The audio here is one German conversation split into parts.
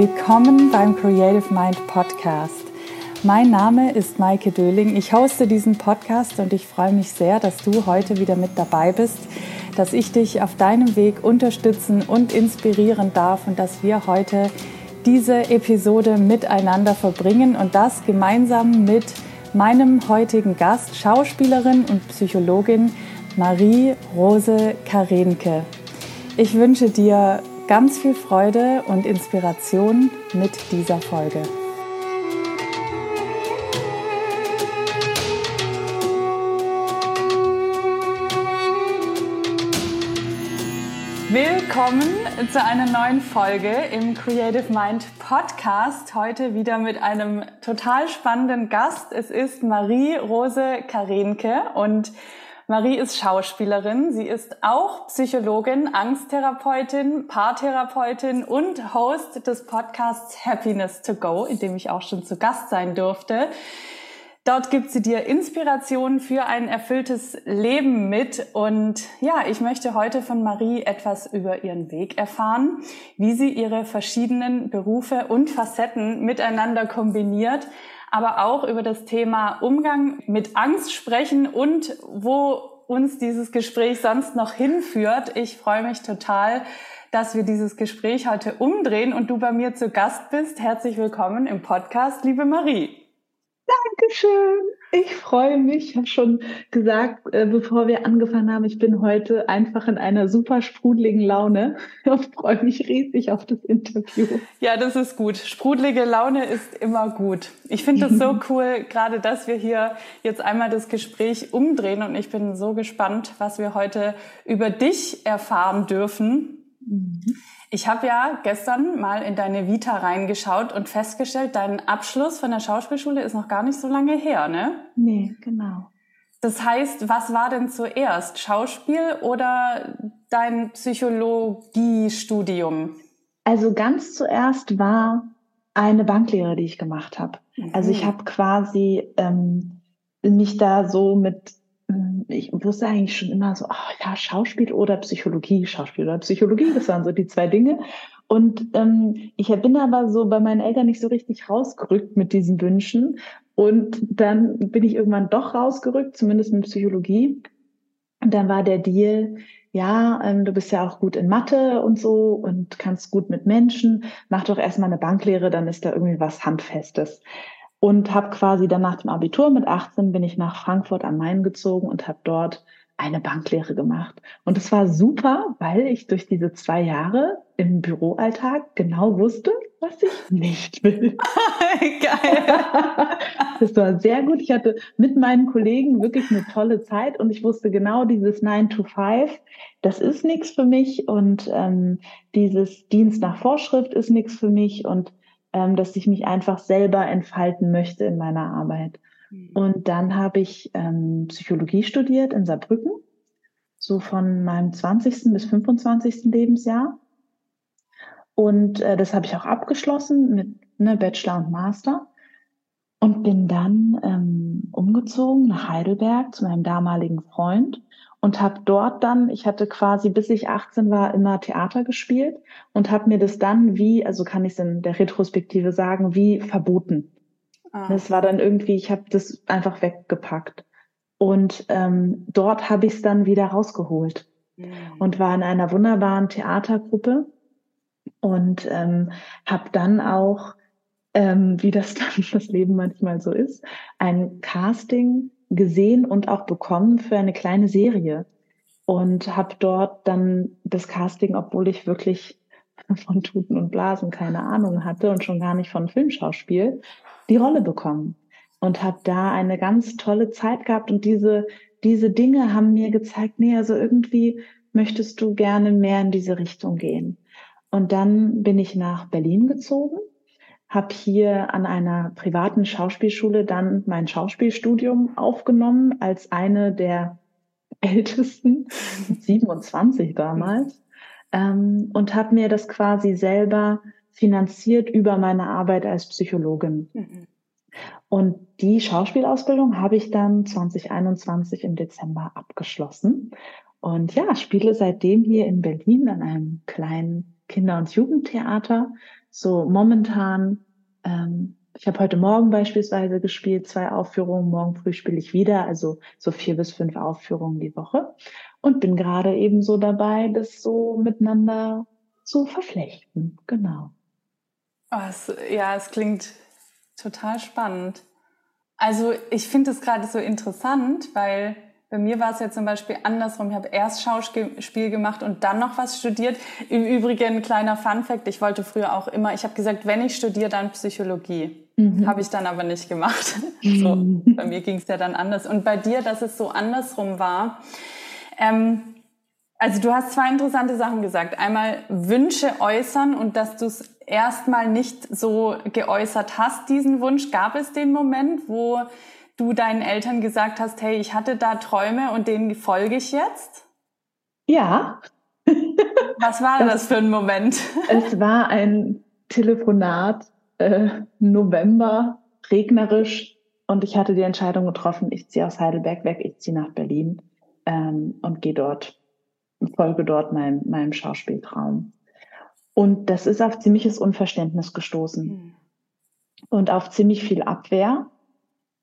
Willkommen beim Creative Mind Podcast. Mein Name ist Maike Döling. Ich hoste diesen Podcast und ich freue mich sehr, dass du heute wieder mit dabei bist, dass ich dich auf deinem Weg unterstützen und inspirieren darf und dass wir heute diese Episode miteinander verbringen und das gemeinsam mit meinem heutigen Gast, Schauspielerin und Psychologin Marie-Rose Karenke. Ich wünsche dir ganz viel Freude und Inspiration mit dieser Folge. Willkommen zu einer neuen Folge im Creative Mind Podcast. Heute wieder mit einem total spannenden Gast. Es ist Marie-Rose Karenke und Marie ist Schauspielerin. Sie ist auch Psychologin, Angsttherapeutin, Paartherapeutin und Host des Podcasts Happiness to Go, in dem ich auch schon zu Gast sein durfte. Dort gibt sie dir Inspiration für ein erfülltes Leben mit. Und ja, ich möchte heute von Marie etwas über ihren Weg erfahren, wie sie ihre verschiedenen Berufe und Facetten miteinander kombiniert aber auch über das Thema Umgang mit Angst sprechen und wo uns dieses Gespräch sonst noch hinführt. Ich freue mich total, dass wir dieses Gespräch heute umdrehen und du bei mir zu Gast bist. Herzlich willkommen im Podcast, liebe Marie. Dankeschön. Ich freue mich. Ich habe schon gesagt, äh, bevor wir angefangen haben, ich bin heute einfach in einer super sprudeligen Laune Ich freue mich riesig auf das Interview. Ja, das ist gut. Sprudelige Laune ist immer gut. Ich finde es so cool, gerade dass wir hier jetzt einmal das Gespräch umdrehen und ich bin so gespannt, was wir heute über dich erfahren dürfen. Mhm. Ich habe ja gestern mal in deine Vita reingeschaut und festgestellt, dein Abschluss von der Schauspielschule ist noch gar nicht so lange her, ne? Nee, genau. Das heißt, was war denn zuerst? Schauspiel oder dein Psychologiestudium? Also ganz zuerst war eine Banklehre, die ich gemacht habe. Mhm. Also ich habe quasi ähm, mich da so mit ich wusste eigentlich schon immer so, oh, ja, Schauspiel oder Psychologie, Schauspiel oder Psychologie, das waren so die zwei Dinge. Und ähm, ich bin aber so bei meinen Eltern nicht so richtig rausgerückt mit diesen Wünschen. Und dann bin ich irgendwann doch rausgerückt, zumindest mit Psychologie. Und dann war der Deal, ja, ähm, du bist ja auch gut in Mathe und so und kannst gut mit Menschen, mach doch erstmal eine Banklehre, dann ist da irgendwie was Handfestes und habe quasi dann nach dem Abitur mit 18 bin ich nach Frankfurt am Main gezogen und habe dort eine Banklehre gemacht. Und es war super, weil ich durch diese zwei Jahre im Büroalltag genau wusste, was ich nicht will. Geil. das war sehr gut. Ich hatte mit meinen Kollegen wirklich eine tolle Zeit und ich wusste genau dieses 9 to 5, das ist nichts für mich und ähm, dieses Dienst nach Vorschrift ist nichts für mich und ähm, dass ich mich einfach selber entfalten möchte in meiner Arbeit. Mhm. Und dann habe ich ähm, Psychologie studiert in Saarbrücken, so von meinem 20. bis 25. Lebensjahr. Und äh, das habe ich auch abgeschlossen mit ne, Bachelor und Master. Und bin dann ähm, umgezogen nach Heidelberg zu meinem damaligen Freund und habe dort dann, ich hatte quasi bis ich 18 war immer Theater gespielt und habe mir das dann wie, also kann ich es in der Retrospektive sagen, wie verboten. Ah. Das war dann irgendwie, ich habe das einfach weggepackt. Und ähm, dort habe ich es dann wieder rausgeholt mhm. und war in einer wunderbaren Theatergruppe und ähm, habe dann auch, ähm, wie das dann das Leben manchmal so ist, ein Casting gesehen und auch bekommen für eine kleine Serie und habe dort dann das Casting, obwohl ich wirklich von Tuten und Blasen keine Ahnung hatte und schon gar nicht von Filmschauspiel, die Rolle bekommen und habe da eine ganz tolle Zeit gehabt und diese diese Dinge haben mir gezeigt, nee, also irgendwie möchtest du gerne mehr in diese Richtung gehen. Und dann bin ich nach Berlin gezogen habe hier an einer privaten Schauspielschule dann mein Schauspielstudium aufgenommen als eine der ältesten, 27 damals, ähm, und habe mir das quasi selber finanziert über meine Arbeit als Psychologin. Mhm. Und die Schauspielausbildung habe ich dann 2021 im Dezember abgeschlossen. Und ja, spiele seitdem hier in Berlin an einem kleinen Kinder- und Jugendtheater so momentan, ähm, ich habe heute Morgen beispielsweise gespielt, zwei Aufführungen, morgen früh spiele ich wieder, also so vier bis fünf Aufführungen die Woche und bin gerade eben so dabei, das so miteinander zu verflechten. Genau. Oh, ja, es klingt total spannend. Also ich finde es gerade so interessant, weil bei mir war es ja zum Beispiel andersrum. Ich habe erst Schauspiel gemacht und dann noch was studiert. Im Übrigen, kleiner Funfact, ich wollte früher auch immer, ich habe gesagt, wenn ich studiere, dann Psychologie. Mhm. Habe ich dann aber nicht gemacht. So, bei mir ging es ja dann anders. Und bei dir, dass es so andersrum war. Ähm, also du hast zwei interessante Sachen gesagt. Einmal Wünsche äußern und dass du es erstmal nicht so geäußert hast, diesen Wunsch. Gab es den Moment, wo du deinen Eltern gesagt hast, hey, ich hatte da Träume und denen folge ich jetzt? Ja. Was war das, das für ein Moment? Es war ein Telefonat, äh, November, regnerisch, und ich hatte die Entscheidung getroffen, ich ziehe aus Heidelberg weg, ich ziehe nach Berlin ähm, und gehe dort, folge dort meinem, meinem Schauspieltraum. Und das ist auf ziemliches Unverständnis gestoßen mhm. und auf ziemlich viel Abwehr.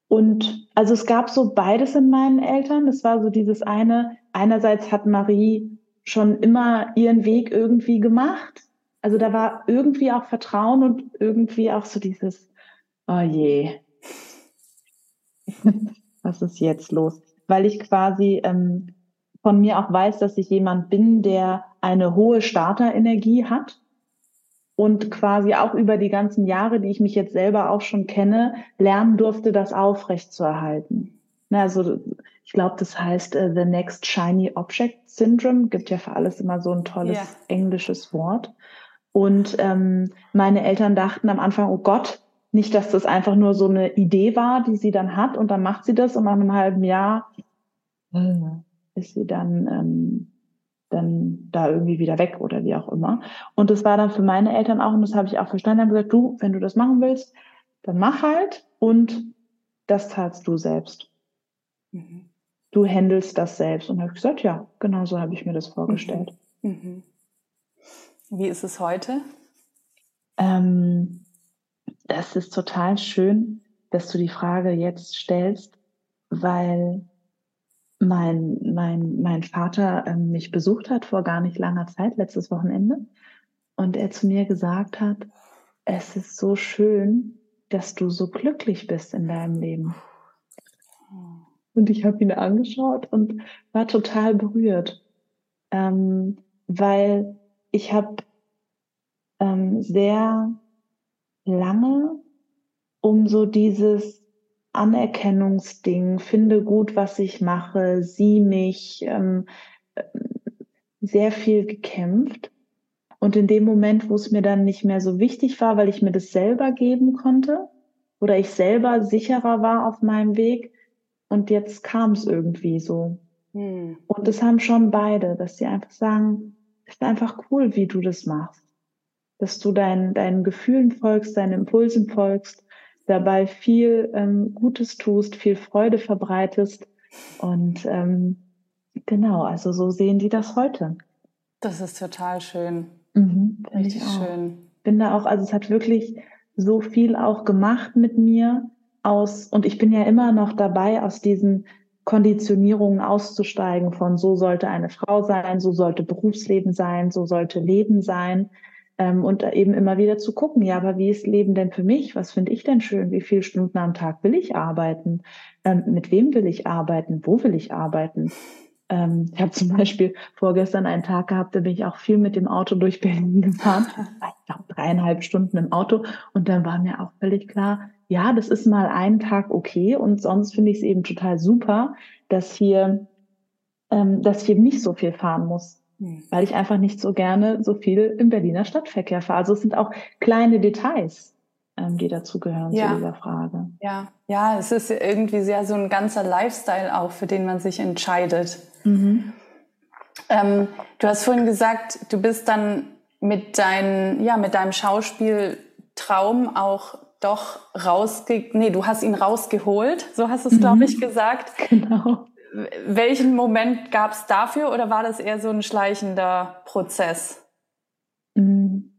Und also es gab so beides in meinen Eltern. Es war so dieses eine, einerseits hat Marie schon immer ihren Weg irgendwie gemacht. Also da war irgendwie auch Vertrauen und irgendwie auch so dieses, oh je, was ist jetzt los? Weil ich quasi ähm, von mir auch weiß, dass ich jemand bin, der eine hohe Starterenergie hat und quasi auch über die ganzen Jahre, die ich mich jetzt selber auch schon kenne, lernen durfte, das aufrecht zu erhalten. Also ich glaube, das heißt uh, The Next Shiny Object Syndrome. Gibt ja für alles immer so ein tolles yeah. englisches Wort. Und ähm, meine Eltern dachten am Anfang, oh Gott, nicht, dass das einfach nur so eine Idee war, die sie dann hat und dann macht sie das und nach einem halben Jahr äh, ist sie dann ähm, dann da irgendwie wieder weg oder wie auch immer. Und das war dann für meine Eltern auch, und das habe ich auch verstanden, haben gesagt, du, wenn du das machen willst, dann mach halt und das zahlst du selbst. Mhm. Du handelst das selbst. Und habe ich gesagt, ja, genau so habe ich mir das vorgestellt. Mhm. mhm. Wie ist es heute? Ähm, das ist total schön, dass du die Frage jetzt stellst, weil mein, mein, mein Vater ähm, mich besucht hat vor gar nicht langer Zeit, letztes Wochenende, und er zu mir gesagt hat, es ist so schön, dass du so glücklich bist in deinem Leben. Und ich habe ihn angeschaut und war total berührt, ähm, weil ich habe ähm, sehr lange um so dieses Anerkennungsding, finde gut, was ich mache, sieh mich, ähm, sehr viel gekämpft. Und in dem Moment, wo es mir dann nicht mehr so wichtig war, weil ich mir das selber geben konnte oder ich selber sicherer war auf meinem Weg, und jetzt kam es irgendwie so. Hm. Und das haben schon beide, dass sie einfach sagen, ist einfach cool, wie du das machst. Dass du deinen, deinen Gefühlen folgst, deinen Impulsen folgst dabei viel ähm, Gutes tust, viel Freude verbreitest. Und ähm, genau, also so sehen die das heute. Das ist total schön. Mhm, Richtig schön. Bin da auch, also es hat wirklich so viel auch gemacht mit mir aus, und ich bin ja immer noch dabei, aus diesen Konditionierungen auszusteigen von so sollte eine Frau sein, so sollte Berufsleben sein, so sollte Leben sein. Ähm, und eben immer wieder zu gucken, ja, aber wie ist Leben denn für mich? Was finde ich denn schön? Wie viele Stunden am Tag will ich arbeiten? Ähm, mit wem will ich arbeiten? Wo will ich arbeiten? Ähm, ich habe zum Beispiel vorgestern einen Tag gehabt, da bin ich auch viel mit dem Auto durch Berlin gefahren. Ich glaube, dreieinhalb Stunden im Auto. Und dann war mir auch völlig klar, ja, das ist mal einen Tag okay. Und sonst finde ich es eben total super, dass hier, ähm, dass hier nicht so viel fahren muss. Hm. weil ich einfach nicht so gerne so viel im Berliner Stadtverkehr fahre. Also es sind auch kleine Details, ähm, die dazugehören ja. zu dieser Frage. Ja, ja, es ist irgendwie sehr so ein ganzer Lifestyle auch, für den man sich entscheidet. Mhm. Ähm, du hast vorhin gesagt, du bist dann mit, dein, ja, mit deinem Schauspieltraum auch doch rausge... Nee, du hast ihn rausgeholt, so hast du es, mhm. glaube ich, gesagt. Genau. Welchen Moment gab es dafür oder war das eher so ein schleichender Prozess? Mm.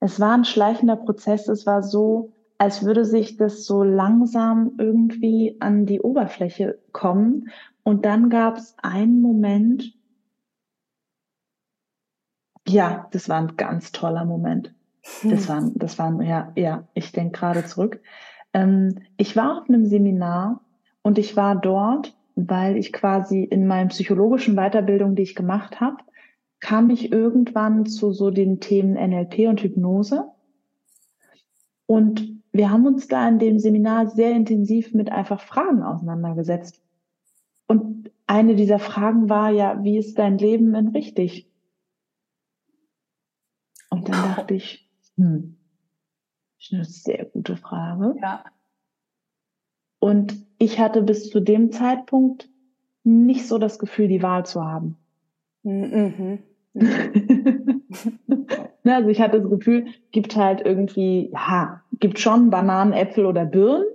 es war ein schleichender Prozess. Es war so, als würde sich das so langsam irgendwie an die Oberfläche kommen. Und dann gab es einen Moment, ja, das war ein ganz toller Moment. Das war, das war, ja, ja, ich denke gerade zurück. Ähm, ich war auf einem Seminar und ich war dort, weil ich quasi in meinen psychologischen Weiterbildung, die ich gemacht habe, kam ich irgendwann zu so den Themen NLP und Hypnose. Und wir haben uns da in dem Seminar sehr intensiv mit einfach Fragen auseinandergesetzt. Und eine dieser Fragen war ja, wie ist dein Leben in richtig? Und dann dachte ich, hm, ist eine sehr gute Frage. Ja. Und ich hatte bis zu dem Zeitpunkt nicht so das Gefühl, die Wahl zu haben. Mhm. Ne, also ich hatte das Gefühl, gibt halt irgendwie, ja, gibt schon Bananen, Äpfel oder Birnen,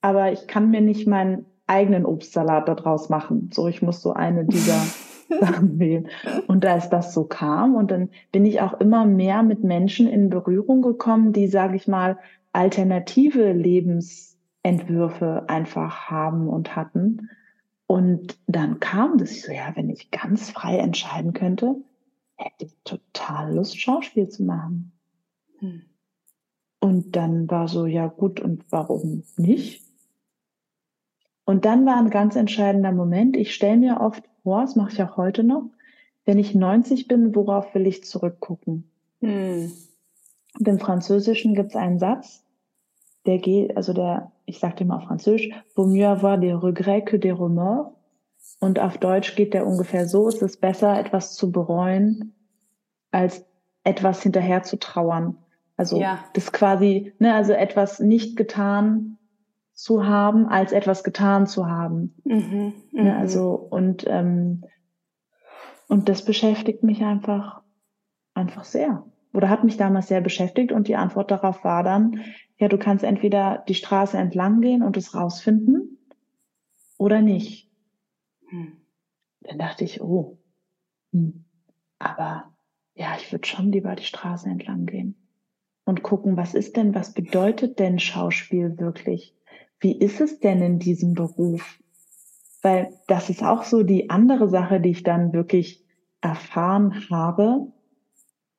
aber ich kann mir nicht meinen eigenen Obstsalat daraus machen. So, ich muss so eine dieser Sachen wählen. Und als das so kam, und dann bin ich auch immer mehr mit Menschen in Berührung gekommen, die, sage ich mal, alternative Lebensentwürfe einfach haben und hatten. Und dann kam das so, ja, wenn ich ganz frei entscheiden könnte, hätte ich total Lust, Schauspiel zu machen. Hm. Und dann war so, ja gut, und warum nicht? Und dann war ein ganz entscheidender Moment. Ich stelle mir oft vor, das mache ich auch heute noch, wenn ich 90 bin, worauf will ich zurückgucken? Hm. Und im Französischen gibt es einen Satz, der geht, also der, ich sage mal auf Französisch, vaut mieux avoir des regrets que des remords. Und auf Deutsch geht der ungefähr so, es ist besser, etwas zu bereuen, als etwas hinterher zu trauern. Also ja. das quasi, ne, also etwas nicht getan zu haben, als etwas getan zu haben. Mhm, ne, mhm. also und ähm, und das beschäftigt mich einfach einfach sehr oder hat mich damals sehr beschäftigt und die Antwort darauf war dann, ja, du kannst entweder die Straße entlang gehen und es rausfinden oder nicht. Hm. Dann dachte ich, oh, hm, aber ja, ich würde schon lieber die Straße entlang gehen und gucken, was ist denn, was bedeutet denn Schauspiel wirklich? Wie ist es denn in diesem Beruf? Weil das ist auch so die andere Sache, die ich dann wirklich erfahren habe,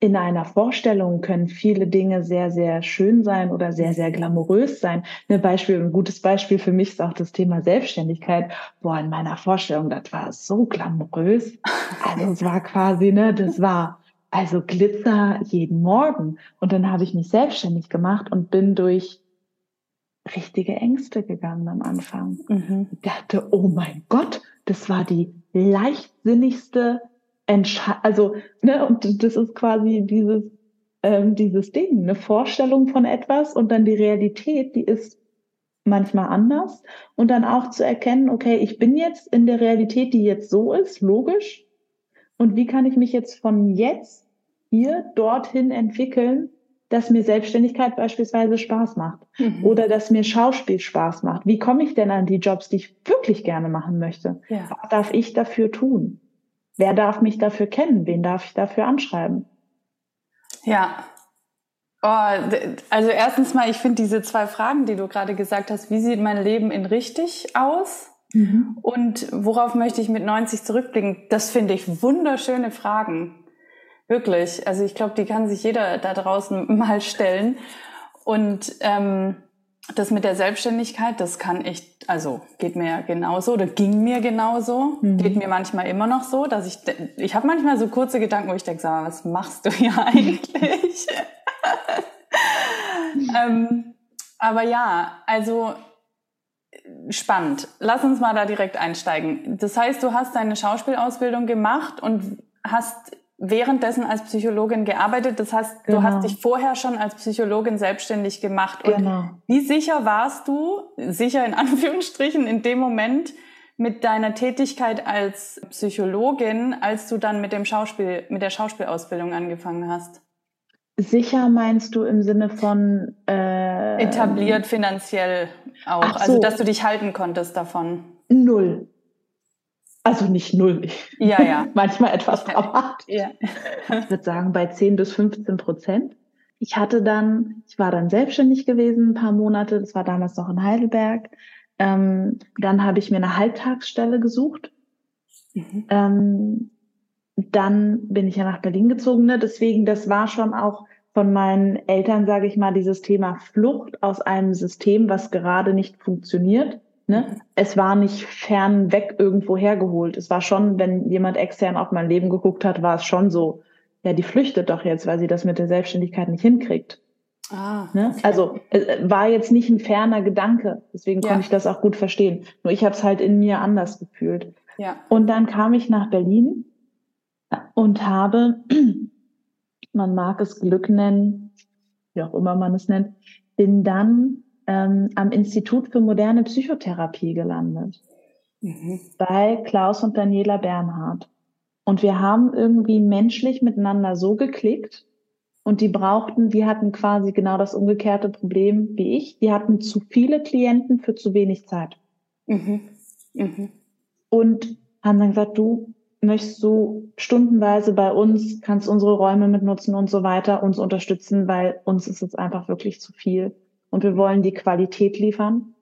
in einer Vorstellung können viele Dinge sehr, sehr schön sein oder sehr, sehr glamourös sein. Ein Beispiel, ein gutes Beispiel für mich ist auch das Thema Selbstständigkeit. Boah, in meiner Vorstellung, das war so glamourös. Also es war quasi, ne, das war also Glitzer jeden Morgen. Und dann habe ich mich selbstständig gemacht und bin durch richtige Ängste gegangen am Anfang. Mhm. Ich dachte, oh mein Gott, das war die leichtsinnigste Entscheidung. Also, ne, und das ist quasi dieses, ähm, dieses Ding, eine Vorstellung von etwas und dann die Realität, die ist manchmal anders. Und dann auch zu erkennen, okay, ich bin jetzt in der Realität, die jetzt so ist, logisch. Und wie kann ich mich jetzt von jetzt hier dorthin entwickeln, dass mir Selbstständigkeit beispielsweise Spaß macht mhm. oder dass mir Schauspiel Spaß macht. Wie komme ich denn an die Jobs, die ich wirklich gerne machen möchte? Ja. Was darf ich dafür tun? Wer darf mich dafür kennen? Wen darf ich dafür anschreiben? Ja. Oh, also erstens mal, ich finde diese zwei Fragen, die du gerade gesagt hast, wie sieht mein Leben in richtig aus? Mhm. Und worauf möchte ich mit 90 zurückblicken? Das finde ich wunderschöne Fragen. Wirklich. Also ich glaube, die kann sich jeder da draußen mal stellen. Und ähm, das mit der Selbstständigkeit, das kann ich, also geht mir genauso oder ging mir genauso, mhm. geht mir manchmal immer noch so, dass ich, ich habe manchmal so kurze Gedanken, wo ich denke, sag mal, was machst du hier eigentlich? ähm, aber ja, also spannend. Lass uns mal da direkt einsteigen. Das heißt, du hast deine Schauspielausbildung gemacht und hast währenddessen als Psychologin gearbeitet. Das heißt, genau. du hast dich vorher schon als Psychologin selbstständig gemacht. Und genau. wie sicher warst du, sicher in Anführungsstrichen, in dem Moment mit deiner Tätigkeit als Psychologin, als du dann mit dem Schauspiel, mit der Schauspielausbildung angefangen hast? Sicher meinst du im Sinne von äh, etabliert finanziell auch, also so. also dass du dich halten konntest davon? Null. Also nicht null. Ja, ja. Manchmal etwas dramatisch. Ja. Ich würde sagen, bei 10 bis 15 Prozent. ich hatte dann, ich war dann selbstständig gewesen, ein paar Monate, das war damals noch in Heidelberg. Ähm, dann habe ich mir eine Halbtagsstelle gesucht. Mhm. Ähm, dann bin ich ja nach Berlin gezogen. Ne? Deswegen, das war schon auch von meinen Eltern, sage ich mal, dieses Thema Flucht aus einem System, was gerade nicht funktioniert. Ne? Es war nicht fernweg irgendwo hergeholt. Es war schon, wenn jemand extern auf mein Leben geguckt hat, war es schon so, ja, die flüchtet doch jetzt, weil sie das mit der Selbstständigkeit nicht hinkriegt. Ah, ne? okay. Also äh, war jetzt nicht ein ferner Gedanke, deswegen ja. konnte ich das auch gut verstehen. Nur ich habe es halt in mir anders gefühlt. Ja. Und dann kam ich nach Berlin und habe, man mag es Glück nennen, wie auch immer man es nennt, bin dann ähm, am Institut für moderne Psychotherapie gelandet. Mhm. Bei Klaus und Daniela Bernhard. Und wir haben irgendwie menschlich miteinander so geklickt und die brauchten, die hatten quasi genau das umgekehrte Problem wie ich. Die hatten zu viele Klienten für zu wenig Zeit. Mhm. Mhm. Und haben dann gesagt, du möchtest du stundenweise bei uns, kannst unsere Räume mitnutzen und so weiter, uns unterstützen, weil uns ist es einfach wirklich zu viel. Und wir wollen die Qualität liefern.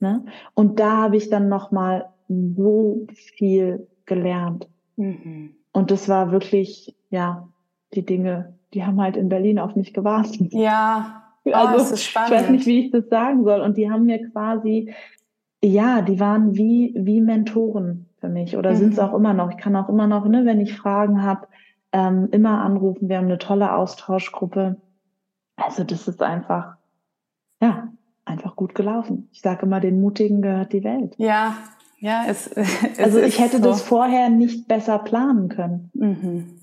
Ne? Und da habe ich dann nochmal so viel gelernt. Mhm. Und das war wirklich, ja, die Dinge, die haben halt in Berlin auf mich gewartet. Ja, oh, also, das ist spannend. Ich weiß nicht, wie ich das sagen soll. Und die haben mir quasi, ja, die waren wie, wie Mentoren für mich oder mhm. sind es auch immer noch. Ich kann auch immer noch, ne, wenn ich Fragen habe, ähm, immer anrufen. Wir haben eine tolle Austauschgruppe. Also das ist einfach, ja, einfach gut gelaufen. Ich sage immer, den Mutigen gehört die Welt. Ja, ja, es, es also ich hätte so. das vorher nicht besser planen können. Mhm.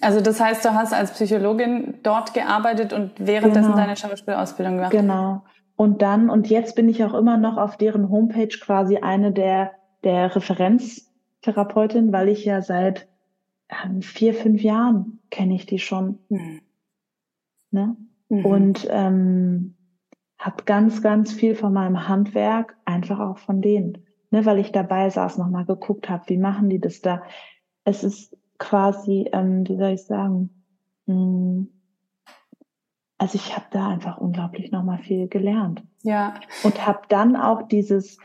Also das heißt, du hast als Psychologin dort gearbeitet und währenddessen genau. deine Schauspielausbildung gemacht. Genau. Und dann, und jetzt bin ich auch immer noch auf deren Homepage quasi eine der, der Referenztherapeutin, weil ich ja seit ähm, vier, fünf Jahren kenne ich die schon. Mhm. Ne? Mhm. Und ähm, habe ganz, ganz viel von meinem Handwerk einfach auch von denen ne, weil ich dabei saß, nochmal geguckt habe, wie machen die das da. Es ist quasi, ähm, wie soll ich sagen, mh, hm, also ich habe da einfach unglaublich nochmal viel gelernt. Ja. Und habe dann auch dieses,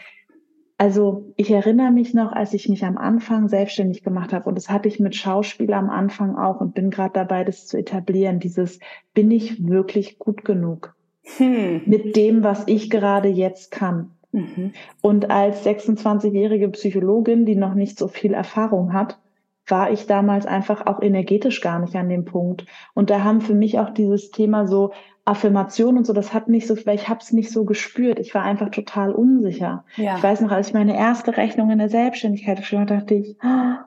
also ich erinnere mich noch, als ich mich am Anfang selbstständig gemacht habe, und das hatte ich mit Schauspiel am Anfang auch und bin gerade dabei, das zu etablieren, dieses, bin ich wirklich gut genug hm. mit dem, was ich gerade jetzt kann? Mhm. Und als 26-jährige Psychologin, die noch nicht so viel Erfahrung hat, war ich damals einfach auch energetisch gar nicht an dem Punkt. Und da haben für mich auch dieses Thema so Affirmation und so, das hat nicht so, weil ich habe es nicht so gespürt. Ich war einfach total unsicher. Ja. Ich weiß noch, als ich meine erste Rechnung in der Selbstständigkeit geschrieben habe, dachte ich,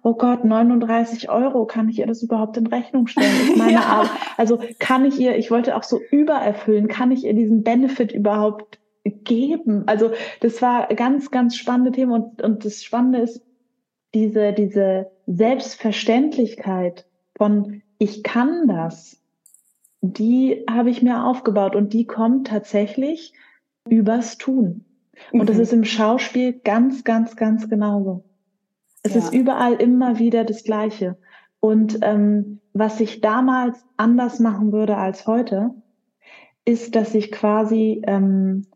oh Gott, 39 Euro, kann ich ihr das überhaupt in Rechnung stellen? Ist meine ja. Art. Also kann ich ihr, ich wollte auch so übererfüllen, kann ich ihr diesen Benefit überhaupt geben. Also das war ganz, ganz spannende Thema und, und das Spannende ist diese, diese Selbstverständlichkeit von ich kann das, die habe ich mir aufgebaut und die kommt tatsächlich übers Tun. Und mhm. das ist im Schauspiel ganz, ganz, ganz genauso. Es ja. ist überall immer wieder das Gleiche. Und ähm, was ich damals anders machen würde als heute, ist, dass ich quasi ähm,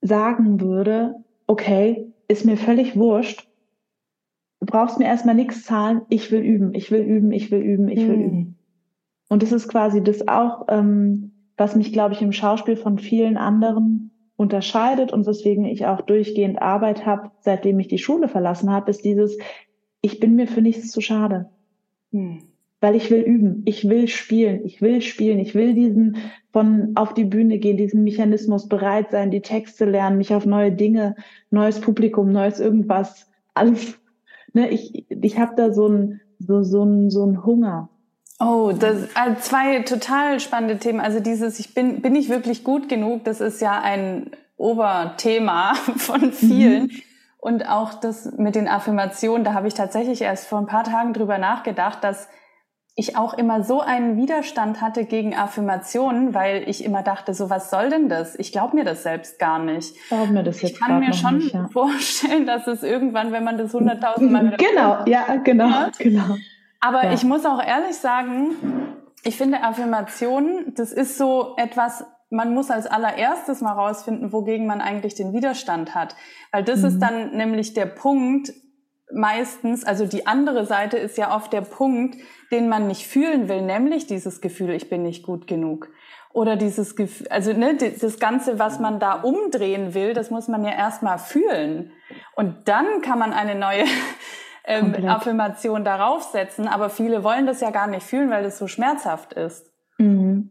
sagen würde, okay, ist mir völlig wurscht, du brauchst mir erstmal nichts zahlen, ich will üben, ich will üben, ich will üben, ich will mhm. üben. Und das ist quasi das auch, ähm, was mich, glaube ich, im Schauspiel von vielen anderen unterscheidet und weswegen ich auch durchgehend Arbeit habe, seitdem ich die Schule verlassen habe, ist dieses, ich bin mir für nichts zu schade. Mhm weil ich will üben, ich will spielen, ich will spielen, ich will diesen von auf die Bühne gehen, diesen Mechanismus bereit sein, die Texte lernen, mich auf neue Dinge, neues Publikum, neues irgendwas, alles. Ne, ich ich habe da so ein so so ein so ein Hunger. Oh, das also zwei total spannende Themen. Also dieses, ich bin bin ich wirklich gut genug. Das ist ja ein Oberthema von vielen. Mhm. Und auch das mit den Affirmationen, da habe ich tatsächlich erst vor ein paar Tagen drüber nachgedacht, dass ich auch immer so einen Widerstand hatte gegen Affirmationen, weil ich immer dachte, so was soll denn das? Ich glaube mir das selbst gar nicht. Glaub mir das jetzt ich kann mir schon nicht, ja. vorstellen, dass es irgendwann, wenn man das hunderttausend Mal wieder Genau, ja, genau, hört. genau. Aber ja. ich muss auch ehrlich sagen, ich finde Affirmationen, das ist so etwas, man muss als allererstes mal rausfinden, wogegen man eigentlich den Widerstand hat. Weil das mhm. ist dann nämlich der Punkt, meistens, also die andere Seite ist ja oft der Punkt, den man nicht fühlen will, nämlich dieses Gefühl, ich bin nicht gut genug. Oder dieses Gefühl, also ne, das Ganze, was man da umdrehen will, das muss man ja erstmal fühlen. Und dann kann man eine neue ähm, Affirmation darauf setzen. Aber viele wollen das ja gar nicht fühlen, weil das so schmerzhaft ist. Mhm.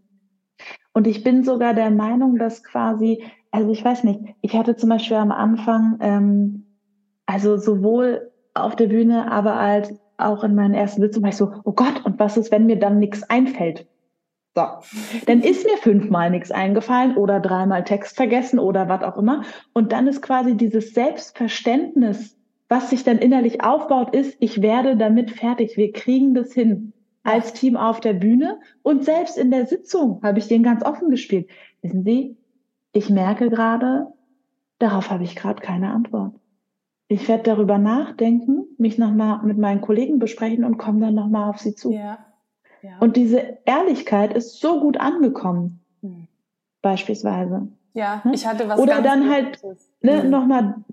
Und ich bin sogar der Meinung, dass quasi, also ich weiß nicht, ich hatte zum Beispiel am Anfang, ähm, also sowohl auf der Bühne, aber als auch in meinen ersten Sitzungen war ich so, oh Gott, und was ist, wenn mir dann nichts einfällt? So, dann ist mir fünfmal nichts eingefallen oder dreimal Text vergessen oder was auch immer. Und dann ist quasi dieses Selbstverständnis, was sich dann innerlich aufbaut, ist, ich werde damit fertig. Wir kriegen das hin als Team auf der Bühne. Und selbst in der Sitzung habe ich den ganz offen gespielt. Wissen Sie, ich merke gerade, darauf habe ich gerade keine Antwort. Ich werde darüber nachdenken, mich nochmal mit meinen Kollegen besprechen und komme dann nochmal auf Sie zu. Ja. ja. Und diese Ehrlichkeit ist so gut angekommen, hm. beispielsweise. Ja, hm? ich hatte was. Oder dann halt ne, hm. nochmal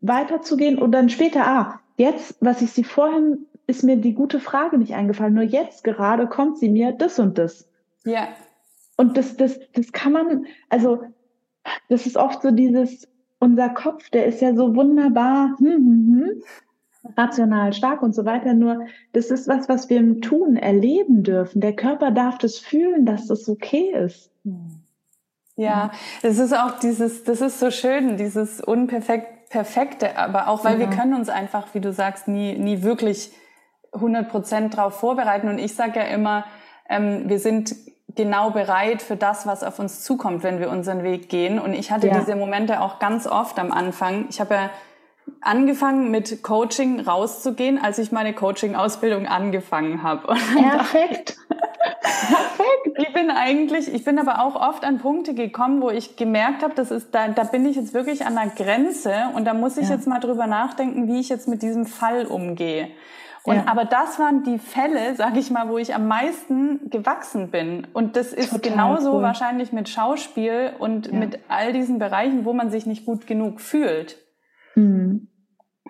weiterzugehen und dann später, ah, jetzt, was ich Sie vorhin, ist mir die gute Frage nicht eingefallen, nur jetzt gerade kommt sie mir das und das. Ja. Und das, das, das kann man, also, das ist oft so dieses, unser Kopf, der ist ja so wunderbar, hm, hm, hm, rational stark und so weiter. Nur das ist was, was wir im Tun erleben dürfen. Der Körper darf das fühlen, dass das okay ist. Ja, es ist auch dieses, das ist so schön, dieses unperfekt perfekte, aber auch weil ja. wir können uns einfach, wie du sagst, nie, nie wirklich 100 Prozent darauf vorbereiten. Und ich sage ja immer, ähm, wir sind genau bereit für das, was auf uns zukommt, wenn wir unseren Weg gehen. Und ich hatte ja. diese Momente auch ganz oft am Anfang. Ich habe ja angefangen mit Coaching rauszugehen, als ich meine Coaching-Ausbildung angefangen habe. Perfekt. Perfekt. Ich bin eigentlich, ich bin aber auch oft an Punkte gekommen, wo ich gemerkt habe, das ist, da, da bin ich jetzt wirklich an der Grenze und da muss ich ja. jetzt mal drüber nachdenken, wie ich jetzt mit diesem Fall umgehe. Und ja. aber das waren die Fälle, sage ich mal, wo ich am meisten gewachsen bin. Und das ist Total genauso cool. wahrscheinlich mit Schauspiel und ja. mit all diesen Bereichen, wo man sich nicht gut genug fühlt. Mhm.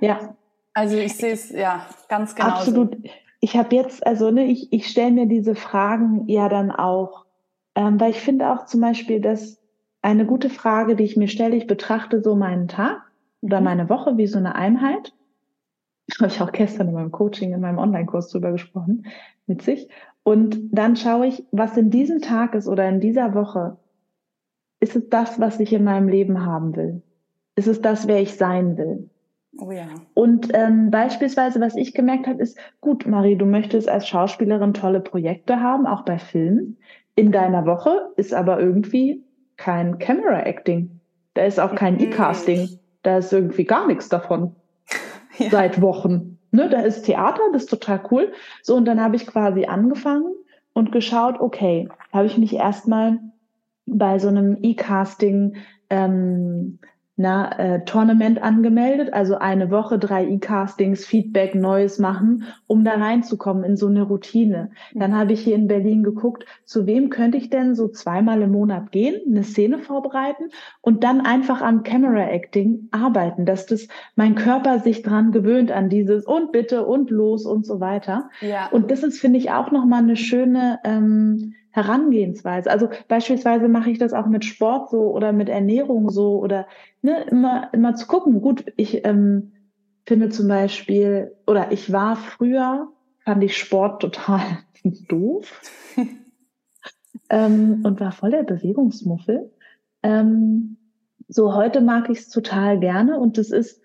Ja. Also ich sehe es ja ganz genau. Absolut. Ich habe jetzt, also ne, ich, ich stelle mir diese Fragen ja dann auch, ähm, weil ich finde auch zum Beispiel, dass eine gute Frage, die ich mir stelle, ich betrachte so meinen Tag oder mhm. meine Woche wie so eine Einheit habe ich auch gestern in meinem Coaching, in meinem Online-Kurs drüber gesprochen, mit sich. Und dann schaue ich, was in diesem Tag ist oder in dieser Woche. Ist es das, was ich in meinem Leben haben will? Ist es das, wer ich sein will? Oh ja. Und ähm, beispielsweise, was ich gemerkt habe, ist, gut, Marie, du möchtest als Schauspielerin tolle Projekte haben, auch bei Filmen. In deiner Woche ist aber irgendwie kein Camera Acting. Da ist auch kein mhm. E-Casting. Da ist irgendwie gar nichts davon ja. seit Wochen. Ne, da ist Theater, das ist total cool. So, und dann habe ich quasi angefangen und geschaut, okay, habe ich mich erstmal bei so einem E-Casting ähm, na, äh, Tournament angemeldet, also eine Woche, drei E-Castings, Feedback, Neues machen, um da reinzukommen in so eine Routine. Dann habe ich hier in Berlin geguckt, zu wem könnte ich denn so zweimal im Monat gehen, eine Szene vorbereiten und dann einfach am Camera Acting arbeiten, dass das mein Körper sich dran gewöhnt an dieses und bitte und los und so weiter. Ja. Und das ist, finde ich, auch nochmal eine schöne ähm, Herangehensweise. Also beispielsweise mache ich das auch mit Sport so oder mit Ernährung so oder ne, immer, immer zu gucken. Gut, ich ähm, finde zum Beispiel, oder ich war früher, fand ich Sport total doof ähm, und war voll der Bewegungsmuffel. Ähm, so heute mag ich es total gerne und das ist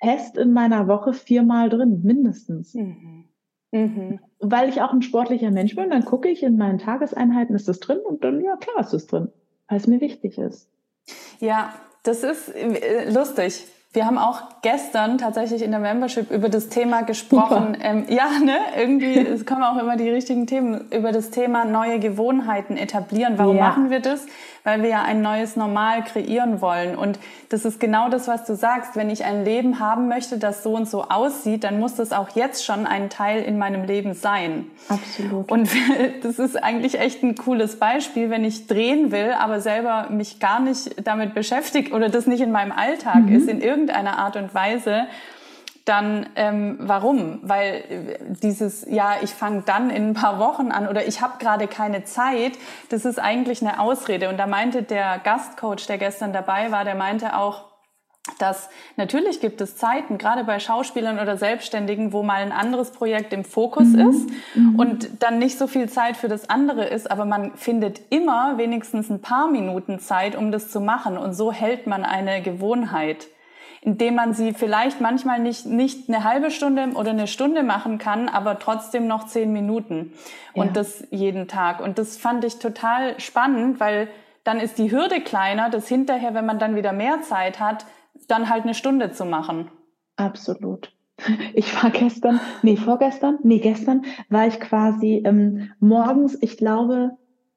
fest in meiner Woche viermal drin, mindestens. Mhm. Mhm. Weil ich auch ein sportlicher Mensch bin, dann gucke ich in meinen Tageseinheiten, ist das drin? Und dann, ja, klar ist es drin, weil es mir wichtig ist. Ja, das ist äh, lustig. Wir haben auch gestern tatsächlich in der Membership über das Thema gesprochen. Ähm, ja, ne? Irgendwie es kommen auch immer die richtigen Themen über das Thema neue Gewohnheiten etablieren. Warum ja. machen wir das? Weil wir ja ein neues Normal kreieren wollen. Und das ist genau das, was du sagst. Wenn ich ein Leben haben möchte, das so und so aussieht, dann muss das auch jetzt schon ein Teil in meinem Leben sein. Absolut. Und das ist eigentlich echt ein cooles Beispiel, wenn ich drehen will, aber selber mich gar nicht damit beschäftigt oder das nicht in meinem Alltag mhm. ist, in irgendeiner Art und Weise, dann ähm, warum? Weil äh, dieses, ja, ich fange dann in ein paar Wochen an oder ich habe gerade keine Zeit, das ist eigentlich eine Ausrede. Und da meinte der Gastcoach, der gestern dabei war, der meinte auch, dass natürlich gibt es Zeiten, gerade bei Schauspielern oder Selbstständigen, wo mal ein anderes Projekt im Fokus mhm. ist mhm. und dann nicht so viel Zeit für das andere ist, aber man findet immer wenigstens ein paar Minuten Zeit, um das zu machen und so hält man eine Gewohnheit indem man sie vielleicht manchmal nicht, nicht eine halbe Stunde oder eine Stunde machen kann, aber trotzdem noch zehn Minuten. Und ja. das jeden Tag. Und das fand ich total spannend, weil dann ist die Hürde kleiner, das hinterher, wenn man dann wieder mehr Zeit hat, dann halt eine Stunde zu machen. Absolut. Ich war gestern, nee, vorgestern, nee, gestern war ich quasi ähm, morgens, ich glaube,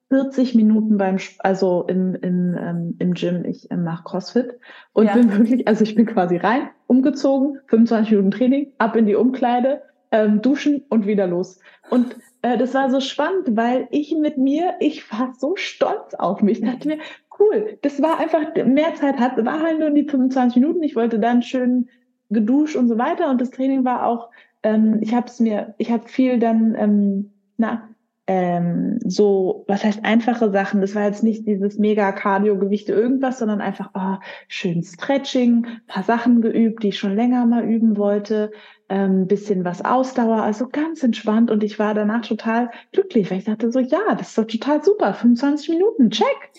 40 Minuten beim, also im, im, ähm, im Gym, ich äh, mache CrossFit und ja. bin wirklich, also ich bin quasi rein, umgezogen, 25 Minuten Training, ab in die Umkleide, ähm, duschen und wieder los. Und äh, das war so spannend, weil ich mit mir, ich war so stolz auf mich. Ich dachte mir, cool, das war einfach, mehr Zeit hat, war halt nur die 25 Minuten. Ich wollte dann schön geduscht und so weiter. Und das Training war auch, ähm, ich habe es mir, ich habe viel dann, ähm, na, ähm, so, was heißt einfache Sachen? Das war jetzt nicht dieses mega Cardio-Gewichte irgendwas, sondern einfach oh, schön Stretching, paar Sachen geübt, die ich schon länger mal üben wollte, ähm, bisschen was Ausdauer, also ganz entspannt und ich war danach total glücklich, weil ich dachte so, ja, das ist doch total super, 25 Minuten, check.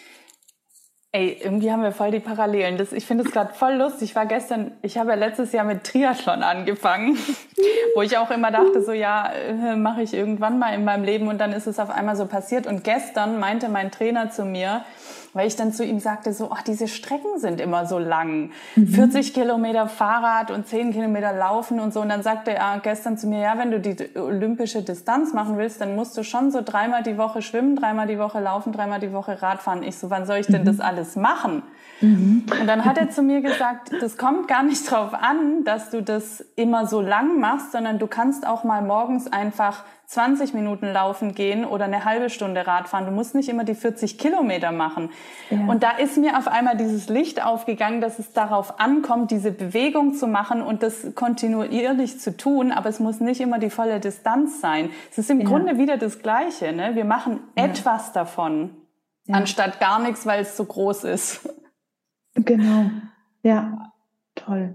Ey, irgendwie haben wir voll die Parallelen. Das, ich finde es gerade voll lustig. Ich war gestern, ich habe ja letztes Jahr mit Triathlon angefangen, wo ich auch immer dachte, so ja, äh, mache ich irgendwann mal in meinem Leben und dann ist es auf einmal so passiert. Und gestern meinte mein Trainer zu mir, weil ich dann zu ihm sagte, so, ach, diese Strecken sind immer so lang. Mhm. 40 Kilometer Fahrrad und 10 Kilometer Laufen und so. Und dann sagte er gestern zu mir, ja, wenn du die olympische Distanz machen willst, dann musst du schon so dreimal die Woche schwimmen, dreimal die Woche laufen, dreimal die Woche Radfahren. Ich so, wann soll ich denn mhm. das alles machen? Mhm. Und dann hat er zu mir gesagt, das kommt gar nicht drauf an, dass du das immer so lang machst, sondern du kannst auch mal morgens einfach 20 Minuten laufen gehen oder eine halbe Stunde Radfahren. Du musst nicht immer die 40 Kilometer machen. Ja. Und da ist mir auf einmal dieses Licht aufgegangen, dass es darauf ankommt, diese Bewegung zu machen und das kontinuierlich zu tun. Aber es muss nicht immer die volle Distanz sein. Es ist im ja. Grunde wieder das Gleiche. Ne? Wir machen ja. etwas davon, anstatt gar nichts, weil es so groß ist. Genau. Ja, toll.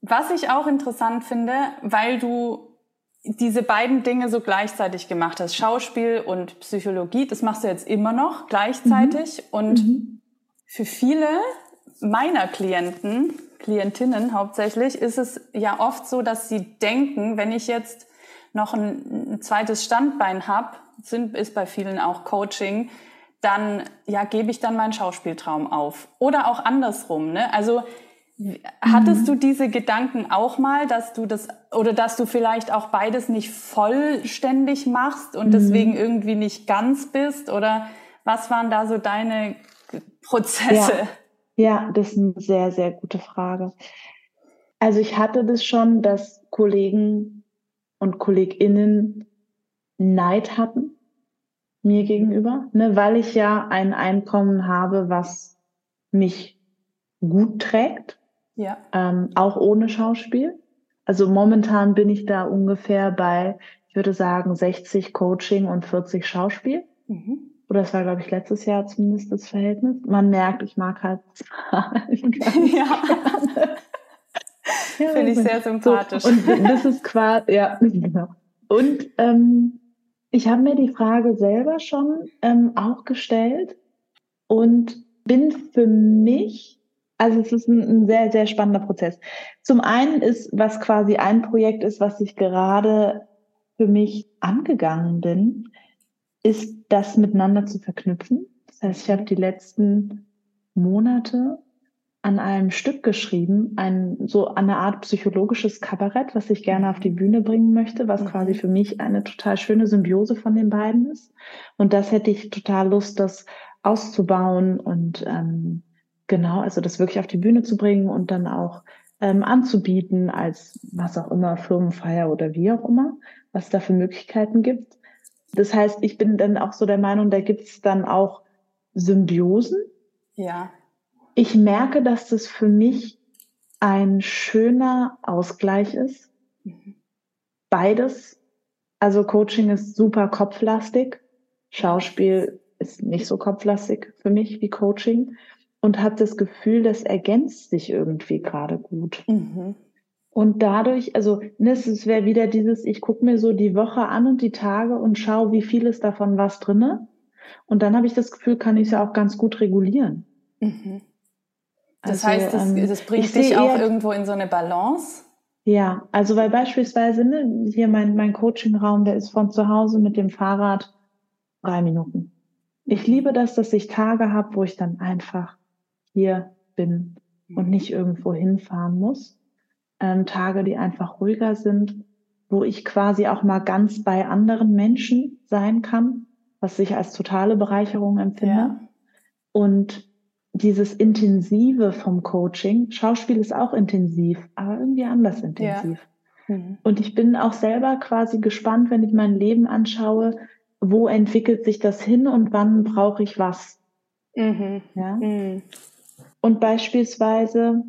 Was ich auch interessant finde, weil du diese beiden Dinge so gleichzeitig gemacht hast, Schauspiel und Psychologie, das machst du jetzt immer noch gleichzeitig. Mhm. Und mhm. für viele meiner Klienten, Klientinnen hauptsächlich, ist es ja oft so, dass sie denken, wenn ich jetzt noch ein, ein zweites Standbein habe, sind, ist bei vielen auch Coaching, dann ja gebe ich dann meinen Schauspieltraum auf. Oder auch andersrum. Ne? Also Hattest mhm. du diese Gedanken auch mal, dass du das oder dass du vielleicht auch beides nicht vollständig machst und mhm. deswegen irgendwie nicht ganz bist? Oder was waren da so deine Prozesse? Ja. ja, das ist eine sehr, sehr gute Frage. Also ich hatte das schon, dass Kollegen und KollegInnen Neid hatten mir gegenüber, ne, weil ich ja ein Einkommen habe, was mich gut trägt ja. Ähm, auch ohne Schauspiel. Also momentan bin ich da ungefähr bei, ich würde sagen, 60 Coaching und 40 Schauspiel. Mhm. Oder das war, glaube ich, letztes Jahr zumindest das Verhältnis. Man merkt, ich mag halt Zahlen. ja. ja Finde ich sehr sympathisch. So, und das ist quasi, ja, genau. Und ähm, ich habe mir die Frage selber schon ähm, auch gestellt und bin für mich also es ist ein, ein, sehr, sehr spannender Prozess. Zum einen ist, was quasi ein Projekt ist, was ich gerade für mich angegangen bin, ist das miteinander zu verknüpfen. Das heißt, ich habe die letzten Monate an einem Stück geschrieben, ein so eine Art psychologisches Kabarett, was ich gerne auf die Bühne bringen möchte, was mhm. quasi für mich eine total schöne Symbiose von den beiden ist. Und das hätte ich total Lust, das auszubauen und ähm, genau, also das wirklich auf die Bühne zu bringen und dann auch ähm, anzubieten als was auch immer, Firmenfeier oder wie auch immer, was es da für Möglichkeiten gibt. Das heißt, ich bin dann auch so der Meinung, da gibt es dann auch Symbiosen. Ja ich merke, dass das für mich ein schöner Ausgleich ist. Beides. Also Coaching ist super kopflastig. Schauspiel ist nicht so kopflastig für mich wie Coaching und habe das Gefühl, das ergänzt sich irgendwie gerade gut. Mhm. Und dadurch, also ne, es wäre wieder dieses, ich gucke mir so die Woche an und die Tage und schaue, wie viel ist davon was drinne. Und dann habe ich das Gefühl, kann ich es ja auch ganz gut regulieren. Mhm. Das also, heißt, das, ähm, das bringt dich auch irgendwo in so eine Balance? Ja, also weil beispielsweise ne, hier mein, mein Coachingraum, der ist von zu Hause mit dem Fahrrad drei Minuten. Ich liebe das, dass ich Tage habe, wo ich dann einfach hier bin und mhm. nicht irgendwo hinfahren muss. Ähm, Tage, die einfach ruhiger sind, wo ich quasi auch mal ganz bei anderen Menschen sein kann, was ich als totale Bereicherung empfinde. Ja. Und dieses Intensive vom Coaching, Schauspiel ist auch intensiv, aber irgendwie anders intensiv. Ja. Mhm. Und ich bin auch selber quasi gespannt, wenn ich mein Leben anschaue, wo entwickelt sich das hin und wann brauche ich was. Mhm. Ja? Mhm. Und beispielsweise,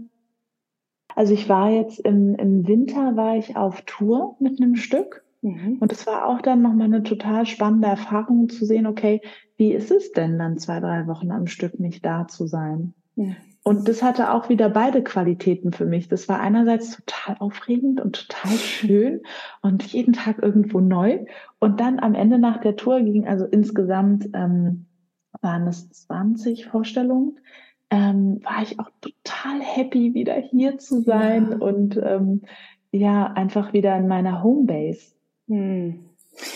also ich war jetzt im, im Winter, war ich auf Tour mit einem Stück. Mhm. Und es war auch dann nochmal eine total spannende Erfahrung zu sehen, okay, wie ist es denn dann zwei, drei Wochen am Stück nicht da zu sein? Ja. Und das hatte auch wieder beide Qualitäten für mich. Das war einerseits total aufregend und total schön und jeden Tag irgendwo neu. Und dann am Ende nach der Tour ging, also insgesamt ähm, waren es 20 Vorstellungen, ähm, war ich auch total happy, wieder hier zu sein ja. und ähm, ja, einfach wieder in meiner Homebase. Hm.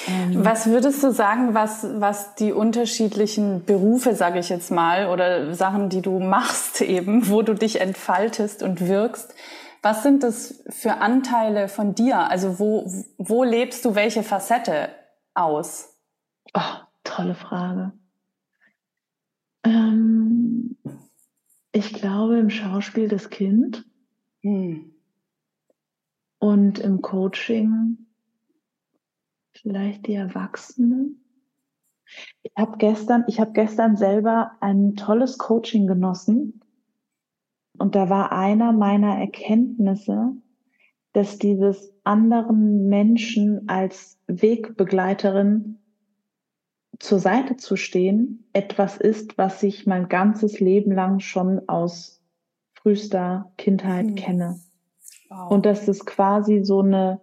Ähm, was würdest du sagen, was, was die unterschiedlichen Berufe, sage ich jetzt mal, oder Sachen, die du machst eben, wo du dich entfaltest und wirkst, was sind das für Anteile von dir? Also wo, wo lebst du welche Facette aus? Oh, tolle Frage. Ähm, ich glaube im Schauspiel das Kind hm. und im Coaching vielleicht die Erwachsenen. Ich habe gestern, ich habe gestern selber ein tolles Coaching genossen und da war einer meiner Erkenntnisse, dass dieses anderen Menschen als Wegbegleiterin zur Seite zu stehen etwas ist, was ich mein ganzes Leben lang schon aus frühester Kindheit hm. kenne. Wow. Und dass es quasi so eine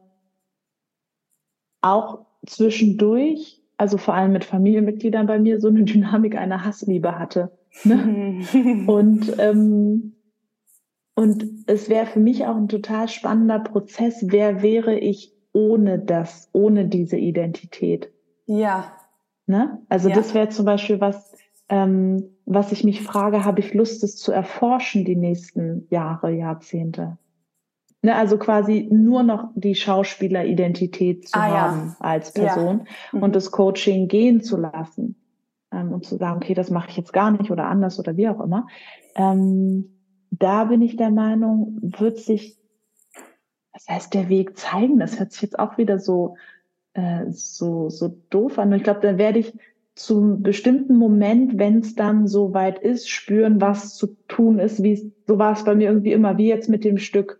auch zwischendurch, also vor allem mit Familienmitgliedern bei mir, so eine Dynamik einer Hassliebe hatte. Ne? und, ähm, und es wäre für mich auch ein total spannender Prozess. Wer wäre ich ohne das, ohne diese Identität? Ja. Ne? Also ja. das wäre zum Beispiel was, ähm, was ich mich frage, habe ich Lust, es zu erforschen die nächsten Jahre, Jahrzehnte? Ne, also quasi nur noch die Schauspieleridentität zu ah, haben ja. als Person ja. mhm. und das Coaching gehen zu lassen ähm, und zu sagen, okay, das mache ich jetzt gar nicht oder anders oder wie auch immer. Ähm, da bin ich der Meinung, wird sich, das heißt, der Weg zeigen. Das hört sich jetzt auch wieder so äh, so so doof an. Und ich glaube, dann werde ich zum bestimmten Moment, wenn es dann so weit ist, spüren, was zu tun ist. Wie so war es bei mir irgendwie immer, wie jetzt mit dem Stück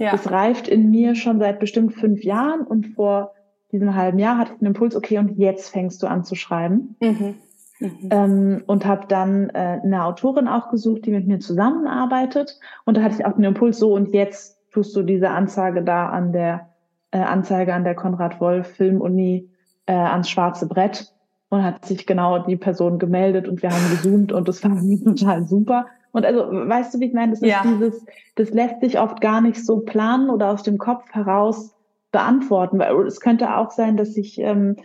ja. Es reift in mir schon seit bestimmt fünf Jahren und vor diesem halben Jahr hatte ich den Impuls, okay, und jetzt fängst du an zu schreiben. Mhm. Mhm. Ähm, und habe dann äh, eine Autorin auch gesucht, die mit mir zusammenarbeitet. Und da hatte ich auch den Impuls, so und jetzt tust du diese Anzeige da an der äh, Anzeige an der Konrad Wolf Filmuni äh, ans schwarze Brett und hat sich genau die Person gemeldet und wir haben gezoomt und das war total super. Und also, weißt du, wie ich meine? Das ist ja. dieses, das lässt sich oft gar nicht so planen oder aus dem Kopf heraus beantworten. Weil es könnte auch sein, dass ich ähm,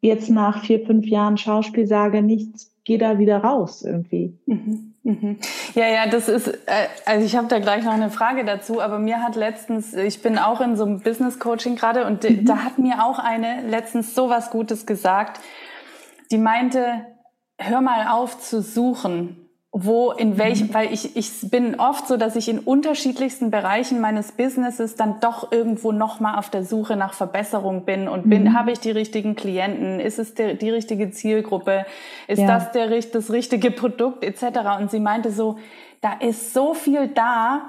jetzt nach vier, fünf Jahren Schauspiel sage, nichts gehe da wieder raus irgendwie. Mhm. Mhm. Ja, ja, das ist, äh, also ich habe da gleich noch eine Frage dazu, aber mir hat letztens, ich bin auch in so einem Business Coaching gerade und mhm. da hat mir auch eine letztens so was Gutes gesagt. Die meinte, hör mal auf zu suchen wo, in welchem, mhm. weil ich, ich bin oft so, dass ich in unterschiedlichsten Bereichen meines Businesses dann doch irgendwo nochmal auf der Suche nach Verbesserung bin und bin, mhm. habe ich die richtigen Klienten, ist es der, die richtige Zielgruppe, ist ja. das der, das richtige Produkt etc. Und sie meinte so, da ist so viel da,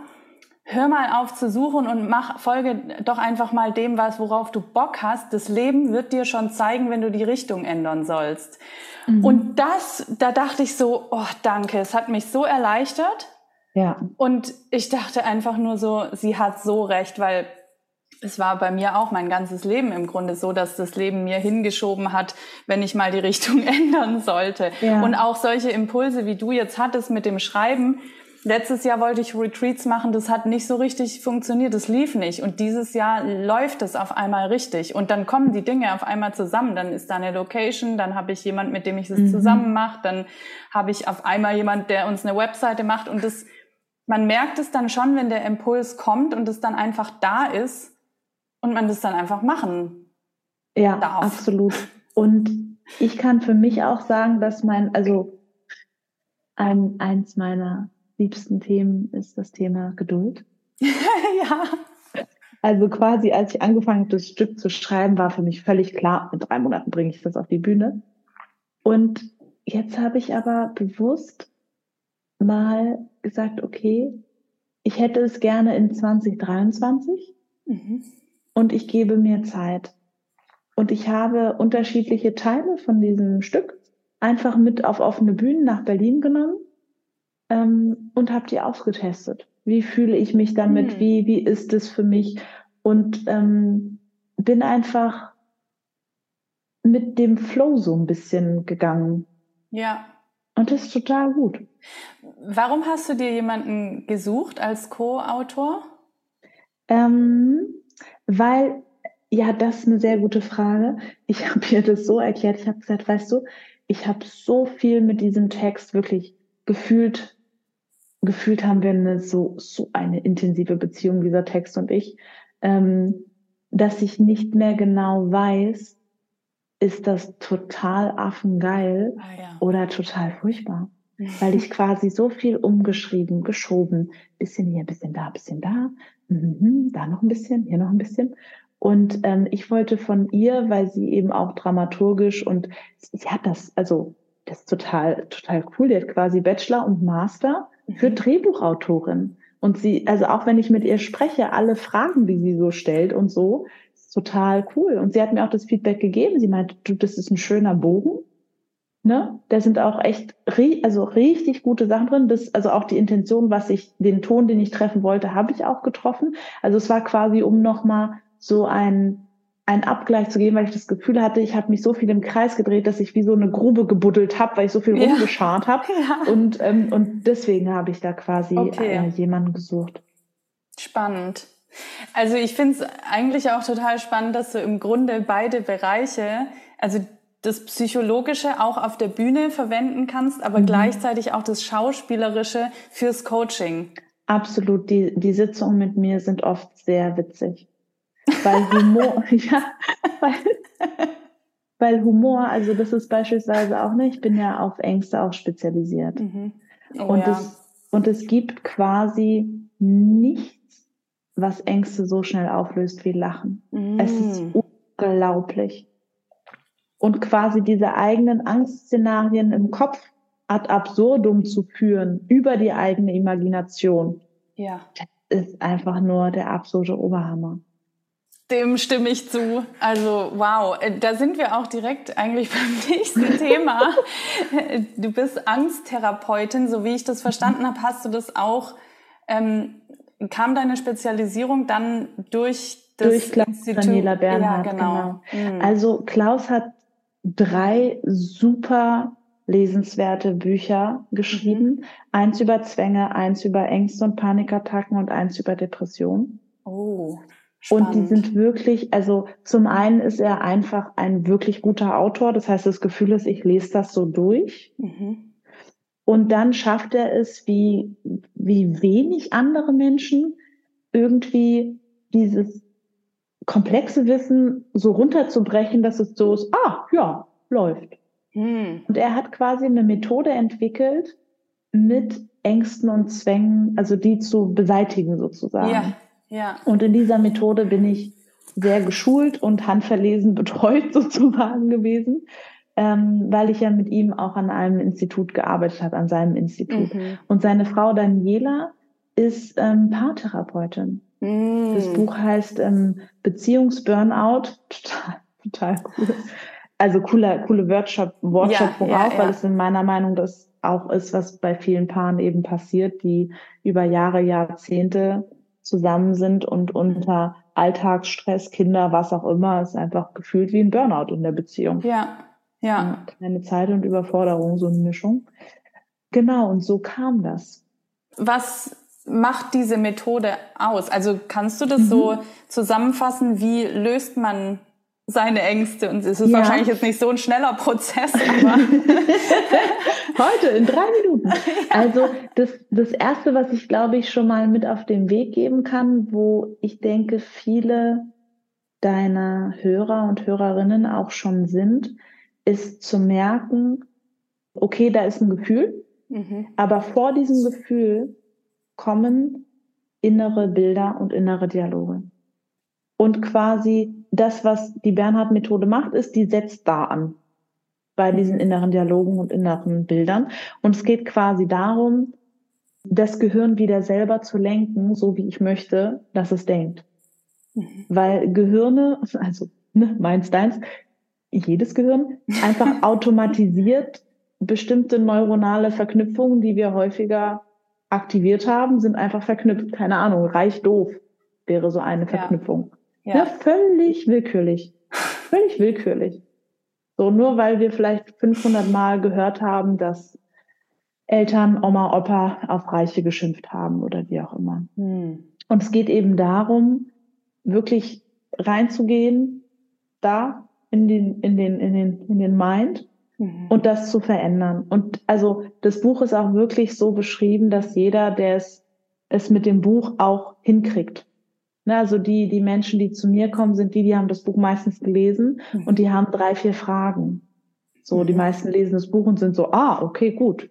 hör mal auf zu suchen und mach, folge doch einfach mal dem, was, worauf du Bock hast. Das Leben wird dir schon zeigen, wenn du die Richtung ändern sollst. Mhm. Und das, da dachte ich so, oh, danke, es hat mich so erleichtert. Ja. Und ich dachte einfach nur so, sie hat so recht, weil es war bei mir auch mein ganzes Leben im Grunde so, dass das Leben mir hingeschoben hat, wenn ich mal die Richtung ändern sollte. Ja. Und auch solche Impulse, wie du jetzt hattest mit dem Schreiben, Letztes Jahr wollte ich Retreats machen, das hat nicht so richtig funktioniert, das lief nicht. Und dieses Jahr läuft es auf einmal richtig. Und dann kommen die Dinge auf einmal zusammen. Dann ist da eine Location, dann habe ich jemand, mit dem ich das mhm. zusammen mache, dann habe ich auf einmal jemand, der uns eine Webseite macht. Und das, man merkt es dann schon, wenn der Impuls kommt und es dann einfach da ist und man das dann einfach machen ja, darf. absolut. Und ich kann für mich auch sagen, dass mein, also ein, eins meiner liebsten Themen ist das Thema Geduld. ja. Also quasi, als ich angefangen habe, das Stück zu schreiben, war für mich völlig klar, in drei Monaten bringe ich das auf die Bühne. Und jetzt habe ich aber bewusst mal gesagt, okay, ich hätte es gerne in 2023 mhm. und ich gebe mir Zeit. Und ich habe unterschiedliche Teile von diesem Stück einfach mit auf offene Bühnen nach Berlin genommen ähm, und habe die ausgetestet. Wie fühle ich mich damit? Hm. Wie, wie ist es für mich? Und ähm, bin einfach mit dem Flow so ein bisschen gegangen. Ja. Und das ist total gut. Warum hast du dir jemanden gesucht als Co-Autor? Ähm, weil, ja, das ist eine sehr gute Frage. Ich habe ihr das so erklärt. Ich habe gesagt, weißt du, ich habe so viel mit diesem Text wirklich gefühlt gefühlt haben wir eine so, so eine intensive Beziehung, dieser Text und ich, ähm, dass ich nicht mehr genau weiß, ist das total affengeil ah, ja. oder total furchtbar. Weil ich quasi so viel umgeschrieben, geschoben, bisschen hier, bisschen da, bisschen da, mhm, da noch ein bisschen, hier noch ein bisschen. Und ähm, ich wollte von ihr, weil sie eben auch dramaturgisch und sie hat das, also das ist total, total cool. Die hat quasi Bachelor und Master für mhm. Drehbuchautorin. Und sie, also auch wenn ich mit ihr spreche, alle Fragen, die sie so stellt und so, ist total cool. Und sie hat mir auch das Feedback gegeben. Sie meint, du, das ist ein schöner Bogen. Ne? Da sind auch echt, also richtig gute Sachen drin. Das, also auch die Intention, was ich, den Ton, den ich treffen wollte, habe ich auch getroffen. Also es war quasi, um nochmal so ein einen Abgleich zu geben, weil ich das Gefühl hatte, ich habe mich so viel im Kreis gedreht, dass ich wie so eine Grube gebuddelt habe, weil ich so viel ja. rumgeschart habe. Ja. Und, ähm, und deswegen habe ich da quasi okay. äh, jemanden gesucht. Spannend. Also ich finde es eigentlich auch total spannend, dass du im Grunde beide Bereiche, also das Psychologische auch auf der Bühne verwenden kannst, aber mhm. gleichzeitig auch das Schauspielerische fürs Coaching. Absolut. Die, die Sitzungen mit mir sind oft sehr witzig. Weil Humor, ja, weil, weil Humor, also das ist beispielsweise auch nicht, ich bin ja auf Ängste auch spezialisiert. Mhm. Oh, und, ja. es, und es gibt quasi nichts, was Ängste so schnell auflöst wie Lachen. Mhm. Es ist unglaublich. Und quasi diese eigenen Angstszenarien im Kopf ad absurdum zu führen über die eigene Imagination. Ja. Das ist einfach nur der absolute Oberhammer. Dem stimme ich zu. Also wow, äh, da sind wir auch direkt eigentlich beim nächsten Thema. Du bist Angsttherapeutin, so wie ich das verstanden habe. Hast du das auch? Ähm, kam deine Spezialisierung dann durch das durch Klaus Institut? Daniela Bernhard? Ja, genau. genau. Mhm. Also Klaus hat drei super lesenswerte Bücher geschrieben. Mhm. Eins über Zwänge, eins über Ängste und Panikattacken und eins über Depressionen. Oh. Spannend. Und die sind wirklich, also zum einen ist er einfach ein wirklich guter Autor. Das heißt, das Gefühl ist, ich lese das so durch. Mhm. Und dann schafft er es, wie, wie wenig andere Menschen, irgendwie dieses komplexe Wissen so runterzubrechen, dass es so ist, ah, ja, läuft. Mhm. Und er hat quasi eine Methode entwickelt, mit Ängsten und Zwängen, also die zu beseitigen sozusagen. Ja, ja. Und in dieser Methode bin ich sehr geschult und handverlesen betreut sozusagen gewesen, ähm, weil ich ja mit ihm auch an einem Institut gearbeitet habe, an seinem Institut. Mhm. Und seine Frau Daniela ist ähm, Paartherapeutin. Mhm. Das Buch heißt ähm, Beziehungsburnout. Total, total cool. Also cooler, coole Workshop, Wortschöpfung ja, ja, auch, ja. weil es in meiner Meinung das auch ist, was bei vielen Paaren eben passiert, die über Jahre, Jahrzehnte zusammen sind und unter Alltagsstress, Kinder, was auch immer, ist einfach gefühlt wie ein Burnout in der Beziehung. Ja, ja. Keine Zeit und Überforderung, so eine Mischung. Genau, und so kam das. Was macht diese Methode aus? Also kannst du das mhm. so zusammenfassen? Wie löst man seine Ängste. Und es ist ja. wahrscheinlich jetzt nicht so ein schneller Prozess, aber. Heute in drei Minuten. Also das, das Erste, was ich glaube ich schon mal mit auf den Weg geben kann, wo ich denke, viele deiner Hörer und Hörerinnen auch schon sind, ist zu merken, okay, da ist ein Gefühl, mhm. aber vor diesem Gefühl kommen innere Bilder und innere Dialoge. Und quasi das, was die Bernhard-Methode macht, ist, die setzt da an bei diesen inneren Dialogen und inneren Bildern. Und es geht quasi darum, das Gehirn wieder selber zu lenken, so wie ich möchte, dass es denkt. Mhm. Weil Gehirne, also ne, meins, deins, jedes Gehirn, einfach automatisiert bestimmte neuronale Verknüpfungen, die wir häufiger aktiviert haben, sind einfach verknüpft. Keine Ahnung, reich doof wäre so eine Verknüpfung. Ja. ja, völlig willkürlich. Völlig willkürlich. So, nur weil wir vielleicht 500 Mal gehört haben, dass Eltern, Oma, Opa auf Reiche geschimpft haben oder wie auch immer. Hm. Und es geht eben darum, wirklich reinzugehen, da in den, in den, in den, in den Mind mhm. und das zu verändern. Und also das Buch ist auch wirklich so beschrieben, dass jeder, der es, es mit dem Buch auch hinkriegt. Ne, also die, die Menschen, die zu mir kommen, sind die, die haben das Buch meistens gelesen mhm. und die haben drei, vier Fragen. So, die mhm. meisten lesen das Buch und sind so, ah, okay, gut.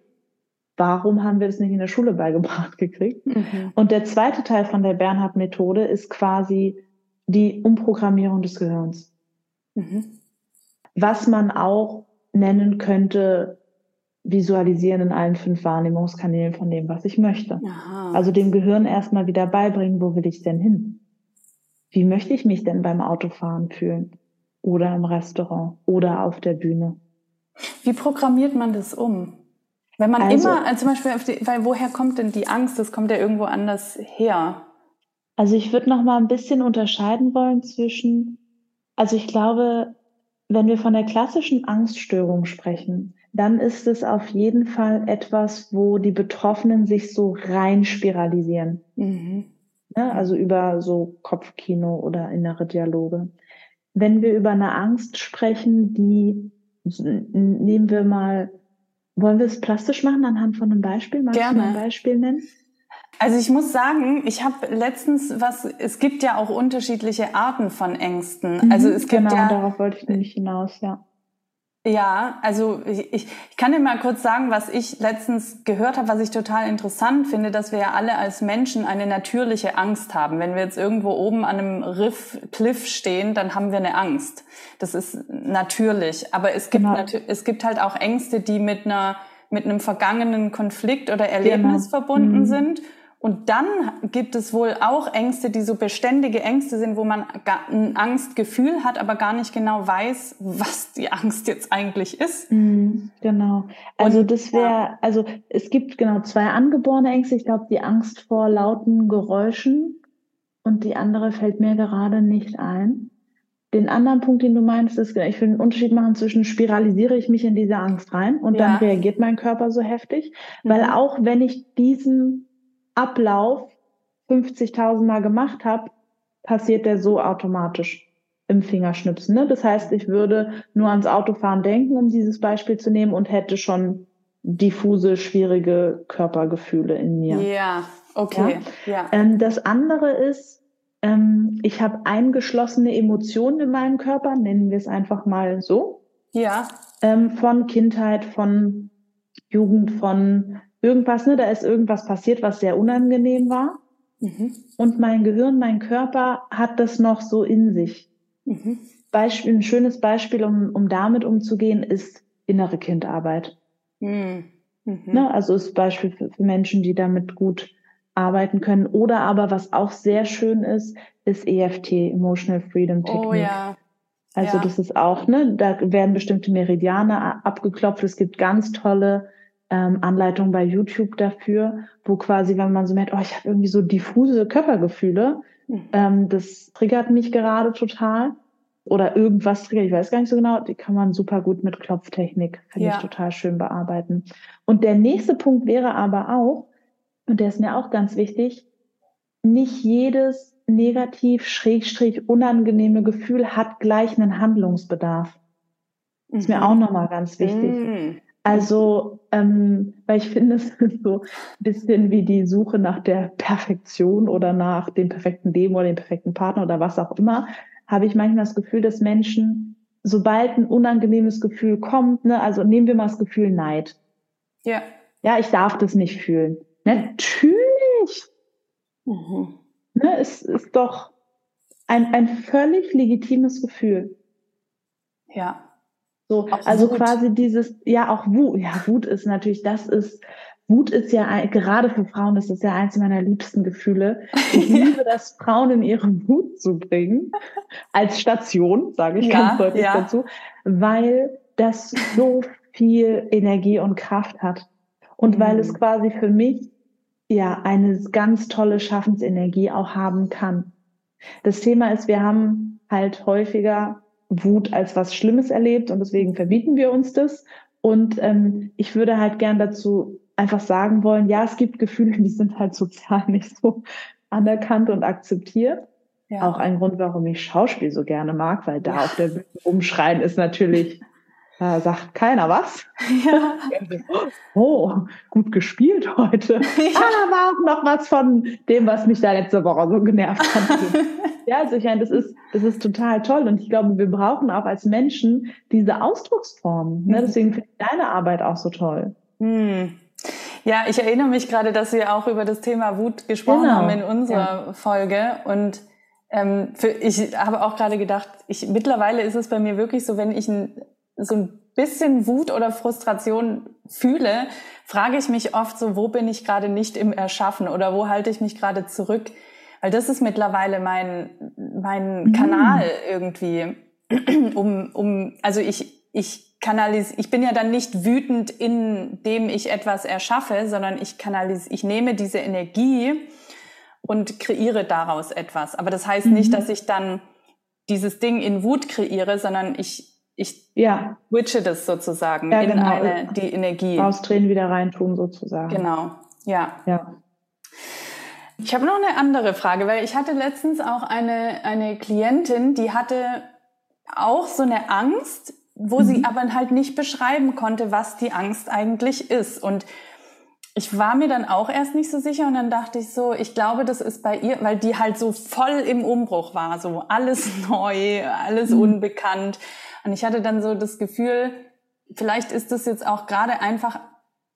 Warum haben wir das nicht in der Schule beigebracht gekriegt? Mhm. Und der zweite Teil von der Bernhard-Methode ist quasi die Umprogrammierung des Gehirns. Mhm. Was man auch nennen könnte, visualisieren in allen fünf Wahrnehmungskanälen von dem, was ich möchte. Aha. Also dem Gehirn erstmal wieder beibringen, wo will ich denn hin? Wie möchte ich mich denn beim Autofahren fühlen? Oder im Restaurant oder auf der Bühne? Wie programmiert man das um? Wenn man also, immer, also zum Beispiel, die, weil woher kommt denn die Angst? Das kommt ja irgendwo anders her. Also ich würde noch mal ein bisschen unterscheiden wollen zwischen, also ich glaube, wenn wir von der klassischen Angststörung sprechen, dann ist es auf jeden Fall etwas, wo die Betroffenen sich so rein spiralisieren. Mhm. Ne? Also über so Kopfkino oder innere Dialoge. Wenn wir über eine Angst sprechen, die nehmen wir mal, wollen wir es plastisch machen anhand von einem Beispiel? Magst Gerne. du ein Beispiel nennen? Also ich muss sagen, ich habe letztens was, es gibt ja auch unterschiedliche Arten von Ängsten. Mhm, also es gibt genau, ja, darauf wollte ich nämlich hinaus, ja. Ja, also ich, ich kann dir mal kurz sagen, was ich letztens gehört habe, was ich total interessant finde, dass wir ja alle als Menschen eine natürliche Angst haben. Wenn wir jetzt irgendwo oben an einem Riff, Cliff stehen, dann haben wir eine Angst. Das ist natürlich. Aber es gibt, genau. es gibt halt auch Ängste, die mit einer, mit einem vergangenen Konflikt oder Erlebnis genau. verbunden mhm. sind und dann gibt es wohl auch Ängste, die so beständige Ängste sind, wo man ein Angstgefühl hat, aber gar nicht genau weiß, was die Angst jetzt eigentlich ist. Mm, genau. Also und, das wäre, also es gibt genau zwei angeborene Ängste. Ich glaube, die Angst vor lauten Geräuschen und die andere fällt mir gerade nicht ein. Den anderen Punkt, den du meinst, ist, ich will einen Unterschied machen zwischen spiralisiere ich mich in diese Angst rein und ja. dann reagiert mein Körper so heftig. Mhm. Weil auch wenn ich diesen Ablauf 50.000 Mal gemacht habe, passiert der so automatisch im Fingerschnipsen. Ne? Das heißt, ich würde nur ans Autofahren denken, um dieses Beispiel zu nehmen, und hätte schon diffuse, schwierige Körpergefühle in mir. Ja, okay. Ja? ja. Ähm, das andere ist, ähm, ich habe eingeschlossene Emotionen in meinem Körper, nennen wir es einfach mal so. Ja. Ähm, von Kindheit, von Jugend, von irgendwas, ne? Da ist irgendwas passiert, was sehr unangenehm war. Mhm. Und mein Gehirn, mein Körper hat das noch so in sich. Mhm. Beispiel, ein schönes Beispiel, um, um damit umzugehen, ist innere Kindarbeit. Mhm. Mhm. Ne? Also ist Beispiel für, für Menschen, die damit gut arbeiten können. Oder aber was auch sehr schön ist, ist EFT, Emotional Freedom oh Technique. Oh ja. Also ja. das ist auch, ne, da werden bestimmte Meridiane abgeklopft. Es gibt ganz tolle ähm, Anleitungen bei YouTube dafür, wo quasi, wenn man so merkt, oh, ich habe irgendwie so diffuse Körpergefühle, mhm. ähm, das triggert mich gerade total. Oder irgendwas triggert, ich weiß gar nicht so genau, die kann man super gut mit Klopftechnik, finde ja. ich total schön bearbeiten. Und der nächste Punkt wäre aber auch, und der ist mir auch ganz wichtig, nicht jedes negativ, schrägstrich, unangenehme Gefühl hat gleich einen Handlungsbedarf. Mhm. Ist mir mhm. auch nochmal ganz wichtig. Mhm. Also, ähm, weil ich finde, es ist so ein bisschen wie die Suche nach der Perfektion oder nach dem perfekten Leben oder dem perfekten Partner oder was auch immer, habe ich manchmal das Gefühl, dass Menschen, sobald ein unangenehmes Gefühl kommt, ne, also nehmen wir mal das Gefühl Neid. Ja. Ja, ich darf das nicht fühlen. Natürlich. Mhm. Ne, es ist doch ein, ein völlig legitimes Gefühl. Ja. So, auch also Wut. quasi dieses, ja, auch Wut. Ja, Wut ist natürlich, das ist, Wut ist ja, gerade für Frauen ist das ja eins meiner liebsten Gefühle. Ich liebe das, Frauen in ihre Wut zu bringen. Als Station, sage ich ja, ganz deutlich ja. dazu, weil das so viel Energie und Kraft hat. Und mhm. weil es quasi für mich ja eine ganz tolle Schaffensenergie auch haben kann. Das Thema ist, wir haben halt häufiger Wut als was Schlimmes erlebt und deswegen verbieten wir uns das. Und ähm, ich würde halt gern dazu einfach sagen wollen, ja, es gibt Gefühle, die sind halt sozial nicht so anerkannt und akzeptiert. Ja. Auch ein Grund, warum ich Schauspiel so gerne mag, weil da ja. auf der Bühne umschreien ist natürlich da sagt keiner was. Ja. Oh, gut gespielt heute. Ja. Ah, da war auch noch was von dem, was mich da letzte Woche so genervt hat. ja, also ich meine, das ist, das ist total toll. Und ich glaube, wir brauchen auch als Menschen diese Ausdrucksformen. Ne? Mhm. Deswegen finde ich deine Arbeit auch so toll. Hm. Ja, ich erinnere mich gerade, dass wir auch über das Thema Wut gesprochen genau. haben in unserer ja. Folge. Und ähm, für, ich habe auch gerade gedacht, ich, mittlerweile ist es bei mir wirklich so, wenn ich ein so ein bisschen Wut oder Frustration fühle, frage ich mich oft so, wo bin ich gerade nicht im Erschaffen oder wo halte ich mich gerade zurück? Weil das ist mittlerweile mein, mein mhm. Kanal irgendwie, um, um, also ich, ich kanalis, ich bin ja dann nicht wütend, indem ich etwas erschaffe, sondern ich kanalis, ich nehme diese Energie und kreiere daraus etwas. Aber das heißt mhm. nicht, dass ich dann dieses Ding in Wut kreiere, sondern ich ich ja. switche das sozusagen ja, in genau. eine, die Energie. Rausdrehen, wieder reintun sozusagen. Genau, ja. ja. Ich habe noch eine andere Frage, weil ich hatte letztens auch eine, eine Klientin, die hatte auch so eine Angst, wo mhm. sie aber halt nicht beschreiben konnte, was die Angst eigentlich ist. Und ich war mir dann auch erst nicht so sicher und dann dachte ich so, ich glaube, das ist bei ihr, weil die halt so voll im Umbruch war, so alles neu, alles mhm. unbekannt. Und ich hatte dann so das Gefühl, vielleicht ist das jetzt auch gerade einfach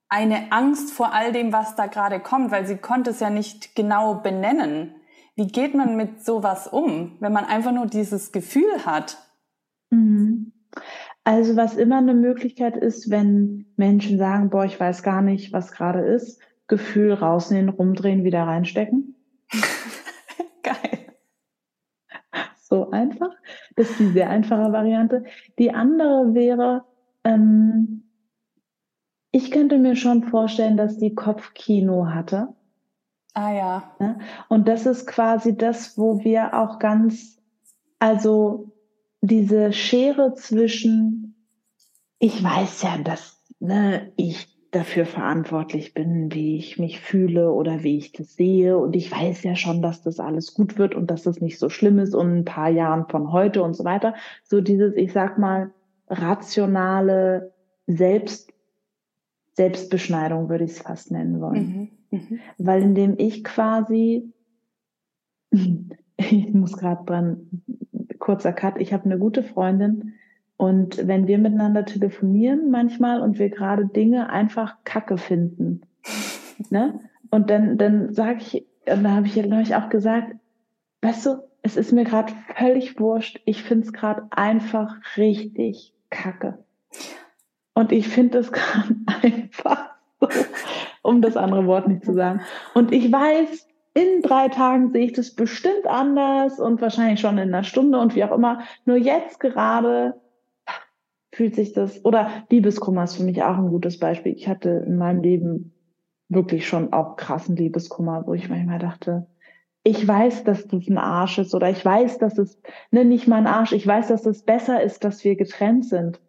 eine Angst vor all dem, was da gerade kommt, weil sie konnte es ja nicht genau benennen. Wie geht man mit sowas um, wenn man einfach nur dieses Gefühl hat? Mhm. Also was immer eine Möglichkeit ist, wenn Menschen sagen, boah, ich weiß gar nicht, was gerade ist, Gefühl rausnehmen, rumdrehen, wieder reinstecken. Geil. So einfach. Das ist die sehr einfache Variante. Die andere wäre, ähm, ich könnte mir schon vorstellen, dass die Kopfkino hatte. Ah ja. Und das ist quasi das, wo wir auch ganz, also diese Schere zwischen, ich weiß ja, dass ne, ich dafür verantwortlich bin, wie ich mich fühle oder wie ich das sehe. Und ich weiß ja schon, dass das alles gut wird und dass das nicht so schlimm ist und ein paar Jahren von heute und so weiter. So dieses, ich sag mal, rationale Selbst, Selbstbeschneidung würde ich es fast nennen wollen. Mhm. Mhm. Weil indem ich quasi, ich muss gerade dran, kurzer Cut, ich habe eine gute Freundin, und wenn wir miteinander telefonieren manchmal und wir gerade Dinge einfach Kacke finden, ne? Und dann, dann sage ich, und da habe ich, glaube ich, auch gesagt, weißt du, es ist mir gerade völlig wurscht. Ich finde es gerade einfach richtig Kacke. Und ich finde es gerade einfach so, um das andere Wort nicht zu sagen. Und ich weiß, in drei Tagen sehe ich das bestimmt anders und wahrscheinlich schon in einer Stunde und wie auch immer. Nur jetzt gerade fühlt sich das, oder Liebeskummer ist für mich auch ein gutes Beispiel. Ich hatte in meinem Leben wirklich schon auch krassen Liebeskummer, wo ich manchmal dachte, ich weiß, dass das ein Arsch ist oder ich weiß, dass es, ne, nicht mal ein Arsch, ich weiß, dass es besser ist, dass wir getrennt sind.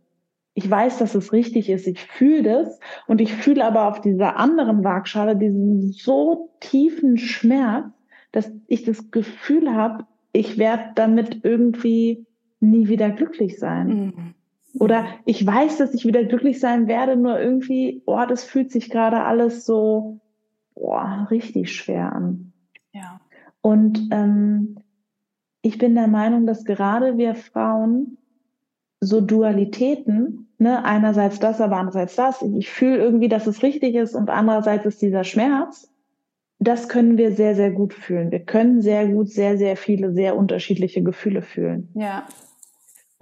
Ich weiß, dass es richtig ist. Ich fühle das und ich fühle aber auf dieser anderen Waagschale diesen so tiefen Schmerz, dass ich das Gefühl habe, ich werde damit irgendwie nie wieder glücklich sein. Mhm. Oder ich weiß, dass ich wieder glücklich sein werde, nur irgendwie, oh, das fühlt sich gerade alles so boah, richtig schwer an. Ja. Und ähm, ich bin der Meinung, dass gerade wir Frauen so Dualitäten, ne, einerseits das, aber andererseits das, ich fühle irgendwie, dass es richtig ist und andererseits ist dieser Schmerz, das können wir sehr, sehr gut fühlen. Wir können sehr gut sehr, sehr viele, sehr unterschiedliche Gefühle fühlen. Ja.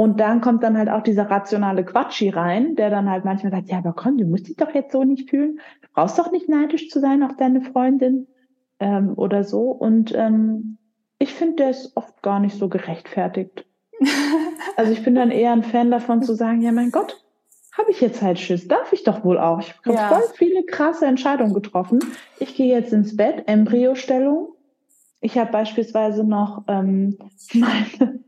Und dann kommt dann halt auch dieser rationale Quatschi rein, der dann halt manchmal sagt, ja, aber komm, du musst dich doch jetzt so nicht fühlen. Du brauchst doch nicht neidisch zu sein auf deine Freundin ähm, oder so. Und ähm, ich finde, der ist oft gar nicht so gerechtfertigt. also ich bin dann eher ein Fan davon zu sagen, ja, mein Gott, habe ich jetzt halt Schiss, darf ich doch wohl auch. Ich habe ja. voll viele krasse Entscheidungen getroffen. Ich gehe jetzt ins Bett, Embryostellung. Ich habe beispielsweise noch ähm, meine,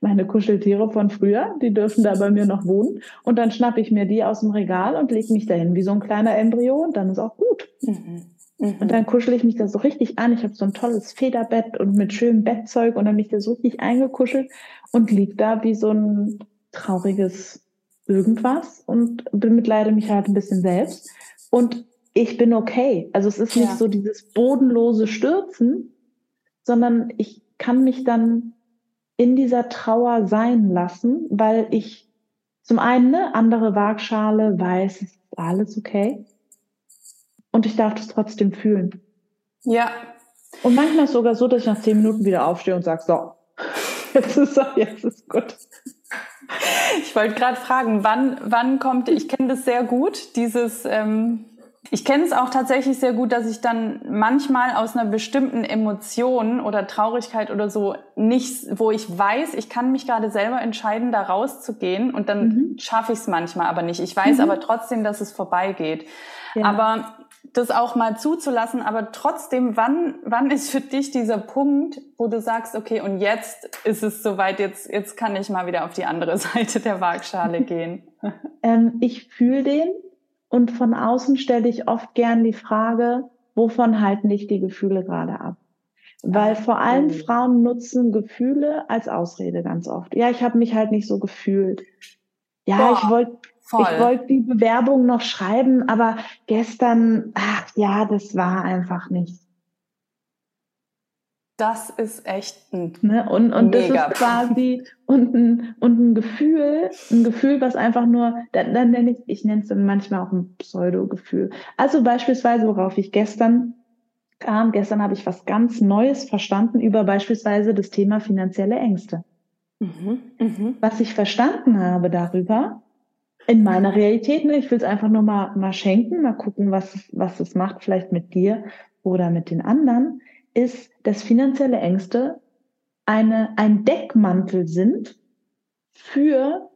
meine Kuscheltiere von früher, die dürfen da bei mir noch wohnen. Und dann schnappe ich mir die aus dem Regal und lege mich dahin wie so ein kleiner Embryo und dann ist auch gut. Mhm. Mhm. Und dann kuschel ich mich da so richtig an. Ich habe so ein tolles Federbett und mit schönem Bettzeug und dann mich da so richtig eingekuschelt und lieg da wie so ein trauriges irgendwas und bemitleide mich halt ein bisschen selbst. Und ich bin okay. Also es ist nicht ja. so dieses bodenlose Stürzen, sondern ich kann mich dann in dieser Trauer sein lassen, weil ich zum einen eine andere Waagschale weiß, es ist alles okay. Und ich darf das trotzdem fühlen. Ja. Und manchmal ist es sogar so, dass ich nach zehn Minuten wieder aufstehe und sage, so, jetzt ist, jetzt ist gut. Ich wollte gerade fragen, wann, wann kommt, ich kenne das sehr gut, dieses, ähm, ich kenne es auch tatsächlich sehr gut, dass ich dann manchmal aus einer bestimmten Emotion oder Traurigkeit oder so nicht, wo ich weiß, ich kann mich gerade selber entscheiden, da rauszugehen und dann mhm. schaffe ich es manchmal aber nicht. Ich weiß mhm. aber trotzdem, dass es vorbeigeht. Ja. Aber das auch mal zuzulassen, aber trotzdem, wann, wann ist für dich dieser Punkt, wo du sagst, okay, und jetzt ist es soweit, jetzt, jetzt kann ich mal wieder auf die andere Seite der Waagschale gehen? ähm, ich fühle den und von außen stelle ich oft gern die Frage, wovon halten dich die Gefühle gerade ab? Weil vor allem Frauen nutzen Gefühle als Ausrede ganz oft. Ja, ich habe mich halt nicht so gefühlt. Ja, Boah, ich wollte ich wollte die Bewerbung noch schreiben, aber gestern, ach ja, das war einfach nicht. Das ist echt ein ne? Und, und das ist quasi und ein, und ein Gefühl, ein Gefühl, was einfach nur, dann, dann nenne ich, ich nenne es dann manchmal auch ein Pseudo-Gefühl. Also beispielsweise, worauf ich gestern kam, gestern habe ich was ganz Neues verstanden über beispielsweise das Thema finanzielle Ängste. Mhm, mh. Was ich verstanden habe darüber, in meiner Realität, ne, ich will es einfach nur mal, mal schenken, mal gucken, was, was es macht, vielleicht mit dir oder mit den anderen, ist, dass finanzielle Ängste eine, ein Deckmantel sind für,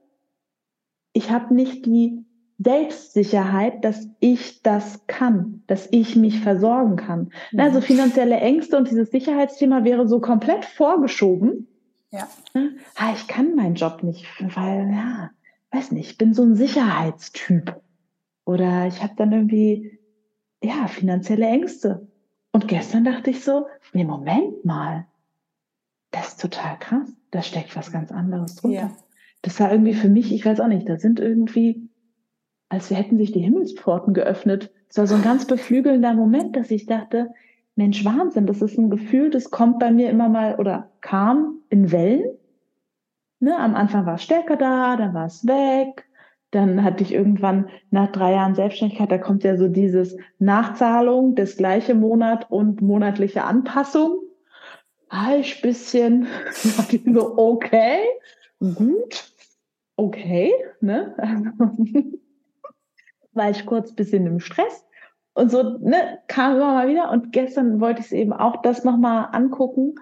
ich habe nicht die Selbstsicherheit, dass ich das kann, dass ich mich versorgen kann. Mhm. Also finanzielle Ängste und dieses Sicherheitsthema wäre so komplett vorgeschoben. Ja. Ah, ich kann meinen Job nicht, weil, ja, weiß nicht, ich bin so ein Sicherheitstyp. Oder ich habe dann irgendwie, ja, finanzielle Ängste. Und gestern dachte ich so, nee, Moment mal. Das ist total krass. Da steckt was ganz anderes drunter. Ja. Das war irgendwie für mich, ich weiß auch nicht, da sind irgendwie, als hätten sich die Himmelspforten geöffnet. Es war so ein ganz beflügelnder Moment, dass ich dachte, Mensch, Wahnsinn, das ist ein Gefühl, das kommt bei mir immer mal oder kam in Wellen. Ne, am Anfang war es stärker da, dann war es weg. Dann hatte ich irgendwann nach drei Jahren Selbstständigkeit, da kommt ja so dieses Nachzahlung, das gleiche Monat und monatliche Anpassung. War ich bisschen so, okay, gut, okay, ne? war ich kurz bisschen im Stress und so, ne, kam immer mal wieder. Und gestern wollte ich es eben auch das nochmal angucken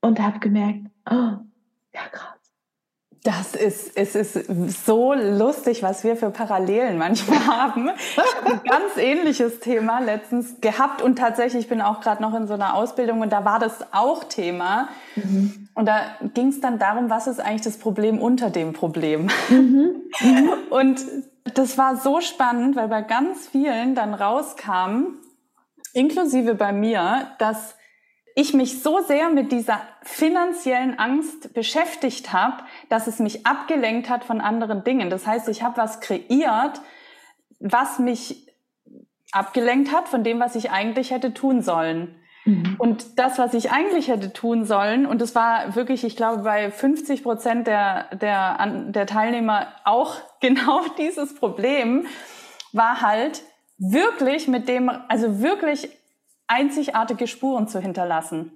und habe gemerkt, oh, ja, krass. Das ist, es ist so lustig, was wir für Parallelen manchmal haben. Ich habe ein ganz ähnliches Thema letztens gehabt und tatsächlich ich bin auch gerade noch in so einer Ausbildung und da war das auch Thema. Mhm. Und da ging es dann darum, was ist eigentlich das Problem unter dem Problem. Mhm. Mhm. Und das war so spannend, weil bei ganz vielen dann rauskam, inklusive bei mir, dass ich mich so sehr mit dieser finanziellen Angst beschäftigt habe, dass es mich abgelenkt hat von anderen Dingen. Das heißt, ich habe was kreiert, was mich abgelenkt hat von dem, was ich eigentlich hätte tun sollen. Mhm. Und das, was ich eigentlich hätte tun sollen, und es war wirklich, ich glaube, bei 50 Prozent der, der, der Teilnehmer auch genau dieses Problem, war halt wirklich mit dem, also wirklich einzigartige Spuren zu hinterlassen.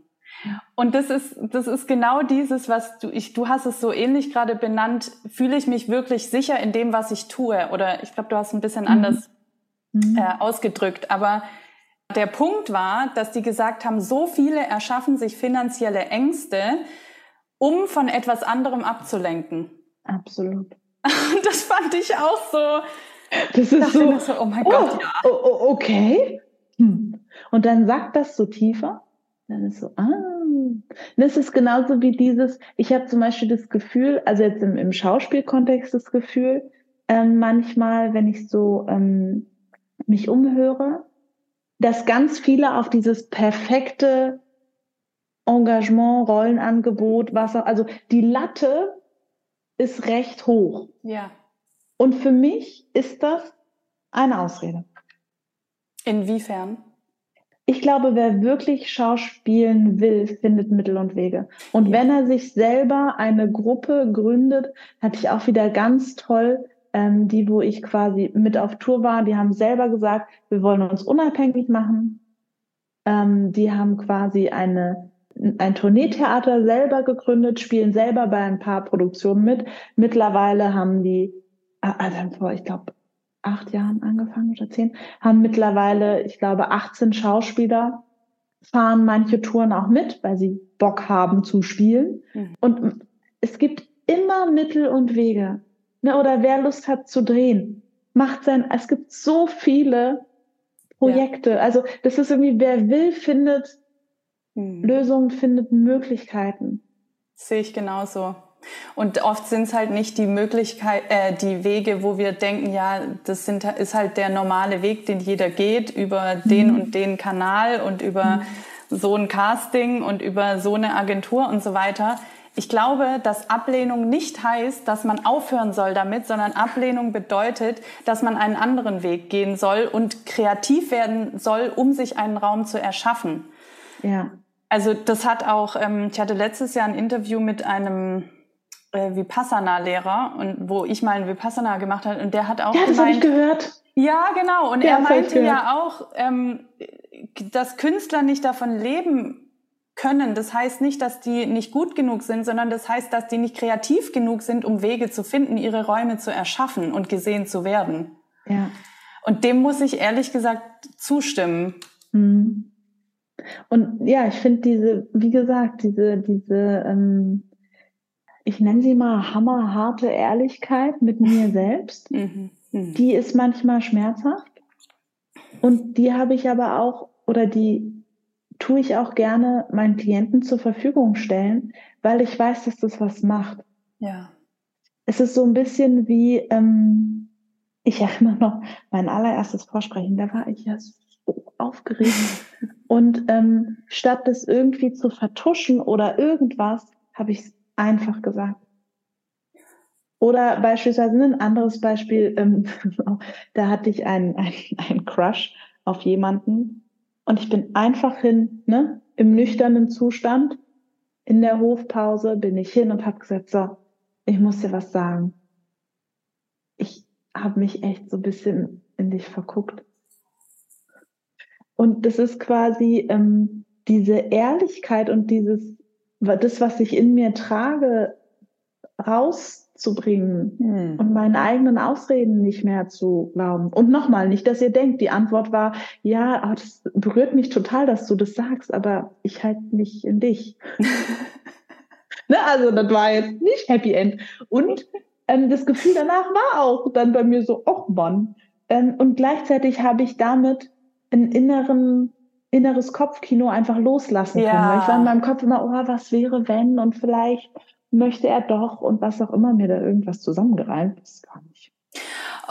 Und das ist, das ist genau dieses, was du, ich, du hast es so ähnlich gerade benannt, fühle ich mich wirklich sicher in dem, was ich tue. Oder ich glaube, du hast ein bisschen mhm. anders mhm. Äh, ausgedrückt. Aber der Punkt war, dass die gesagt haben, so viele erschaffen sich finanzielle Ängste, um von etwas anderem abzulenken. Absolut. das fand ich auch so. Das ist so, so, oh mein oh, Gott, ja. Oh, oh, okay. Hm. Und dann sagt das so tiefer. Dann ist so, ah. Das ist genauso wie dieses, ich habe zum Beispiel das Gefühl, also jetzt im, im Schauspielkontext das Gefühl, ähm, manchmal, wenn ich so ähm, mich umhöre, dass ganz viele auf dieses perfekte Engagement, Rollenangebot, was auch, also die Latte ist recht hoch. Ja. Und für mich ist das eine Ausrede. Inwiefern? Ich glaube, wer wirklich Schauspielen will, findet Mittel und Wege. Und ja. wenn er sich selber eine Gruppe gründet, hatte ich auch wieder ganz toll ähm, die, wo ich quasi mit auf Tour war, die haben selber gesagt, wir wollen uns unabhängig machen. Ähm, die haben quasi eine, ein Tourneetheater selber gegründet, spielen selber bei ein paar Produktionen mit. Mittlerweile haben die, äh, also vor, ich glaube, acht Jahren angefangen oder zehn, haben mittlerweile, ich glaube, 18 Schauspieler, fahren manche Touren auch mit, weil sie Bock haben zu spielen. Mhm. Und es gibt immer Mittel und Wege. Ne, oder wer Lust hat zu drehen, macht sein, es gibt so viele Projekte. Ja. Also das ist irgendwie, wer will, findet hm. Lösungen, findet Möglichkeiten. Sehe ich genauso. Und oft sind es halt nicht die Möglichkeit, äh, die Wege, wo wir denken, ja, das sind, ist halt der normale Weg, den jeder geht, über mhm. den und den Kanal und über mhm. so ein Casting und über so eine Agentur und so weiter. Ich glaube, dass Ablehnung nicht heißt, dass man aufhören soll damit, sondern Ablehnung bedeutet, dass man einen anderen Weg gehen soll und kreativ werden soll, um sich einen Raum zu erschaffen. Ja. Also das hat auch, ähm, ich hatte letztes Jahr ein Interview mit einem äh, Vipassana-Lehrer und wo ich mal ein Vipassana gemacht habe und der hat auch ja, das habe ich gehört. Ja, genau. Und ja, er meinte ja auch, ähm, dass Künstler nicht davon leben können. Das heißt nicht, dass die nicht gut genug sind, sondern das heißt, dass die nicht kreativ genug sind, um Wege zu finden, ihre Räume zu erschaffen und gesehen zu werden. Ja. Und dem muss ich ehrlich gesagt zustimmen. Mhm. Und ja, ich finde diese, wie gesagt, diese, diese, ähm, ich nenne sie mal hammerharte Ehrlichkeit mit mir selbst, mhm. Mhm. die ist manchmal schmerzhaft. Und die habe ich aber auch, oder die tue ich auch gerne meinen Klienten zur Verfügung stellen, weil ich weiß, dass das was macht. Ja. Es ist so ein bisschen wie, ähm, ich erinnere noch, mein allererstes Vorsprechen, da war ich ja so aufgeregt. Und ähm, statt das irgendwie zu vertuschen oder irgendwas, habe ich es einfach gesagt. Oder beispielsweise ein anderes Beispiel, ähm, da hatte ich einen, einen, einen Crush auf jemanden und ich bin einfach hin, ne, im nüchternen Zustand, in der Hofpause bin ich hin und habe gesagt, so, ich muss dir was sagen. Ich habe mich echt so ein bisschen in dich verguckt. Und das ist quasi ähm, diese Ehrlichkeit und dieses, das, was ich in mir trage, rauszubringen hm. und meinen eigenen Ausreden nicht mehr zu glauben. Und nochmal, nicht, dass ihr denkt, die Antwort war, ja, oh, das berührt mich total, dass du das sagst, aber ich halte mich in dich. ne, also das war jetzt nicht Happy End. Und ähm, das Gefühl danach war auch dann bei mir so, ach Mann. Ähm, und gleichzeitig habe ich damit ein inneren, inneres Kopfkino einfach loslassen ja. können. Weil ich war in meinem Kopf immer, oh, was wäre wenn und vielleicht möchte er doch und was auch immer mir da irgendwas zusammengereimt ist, gar nicht.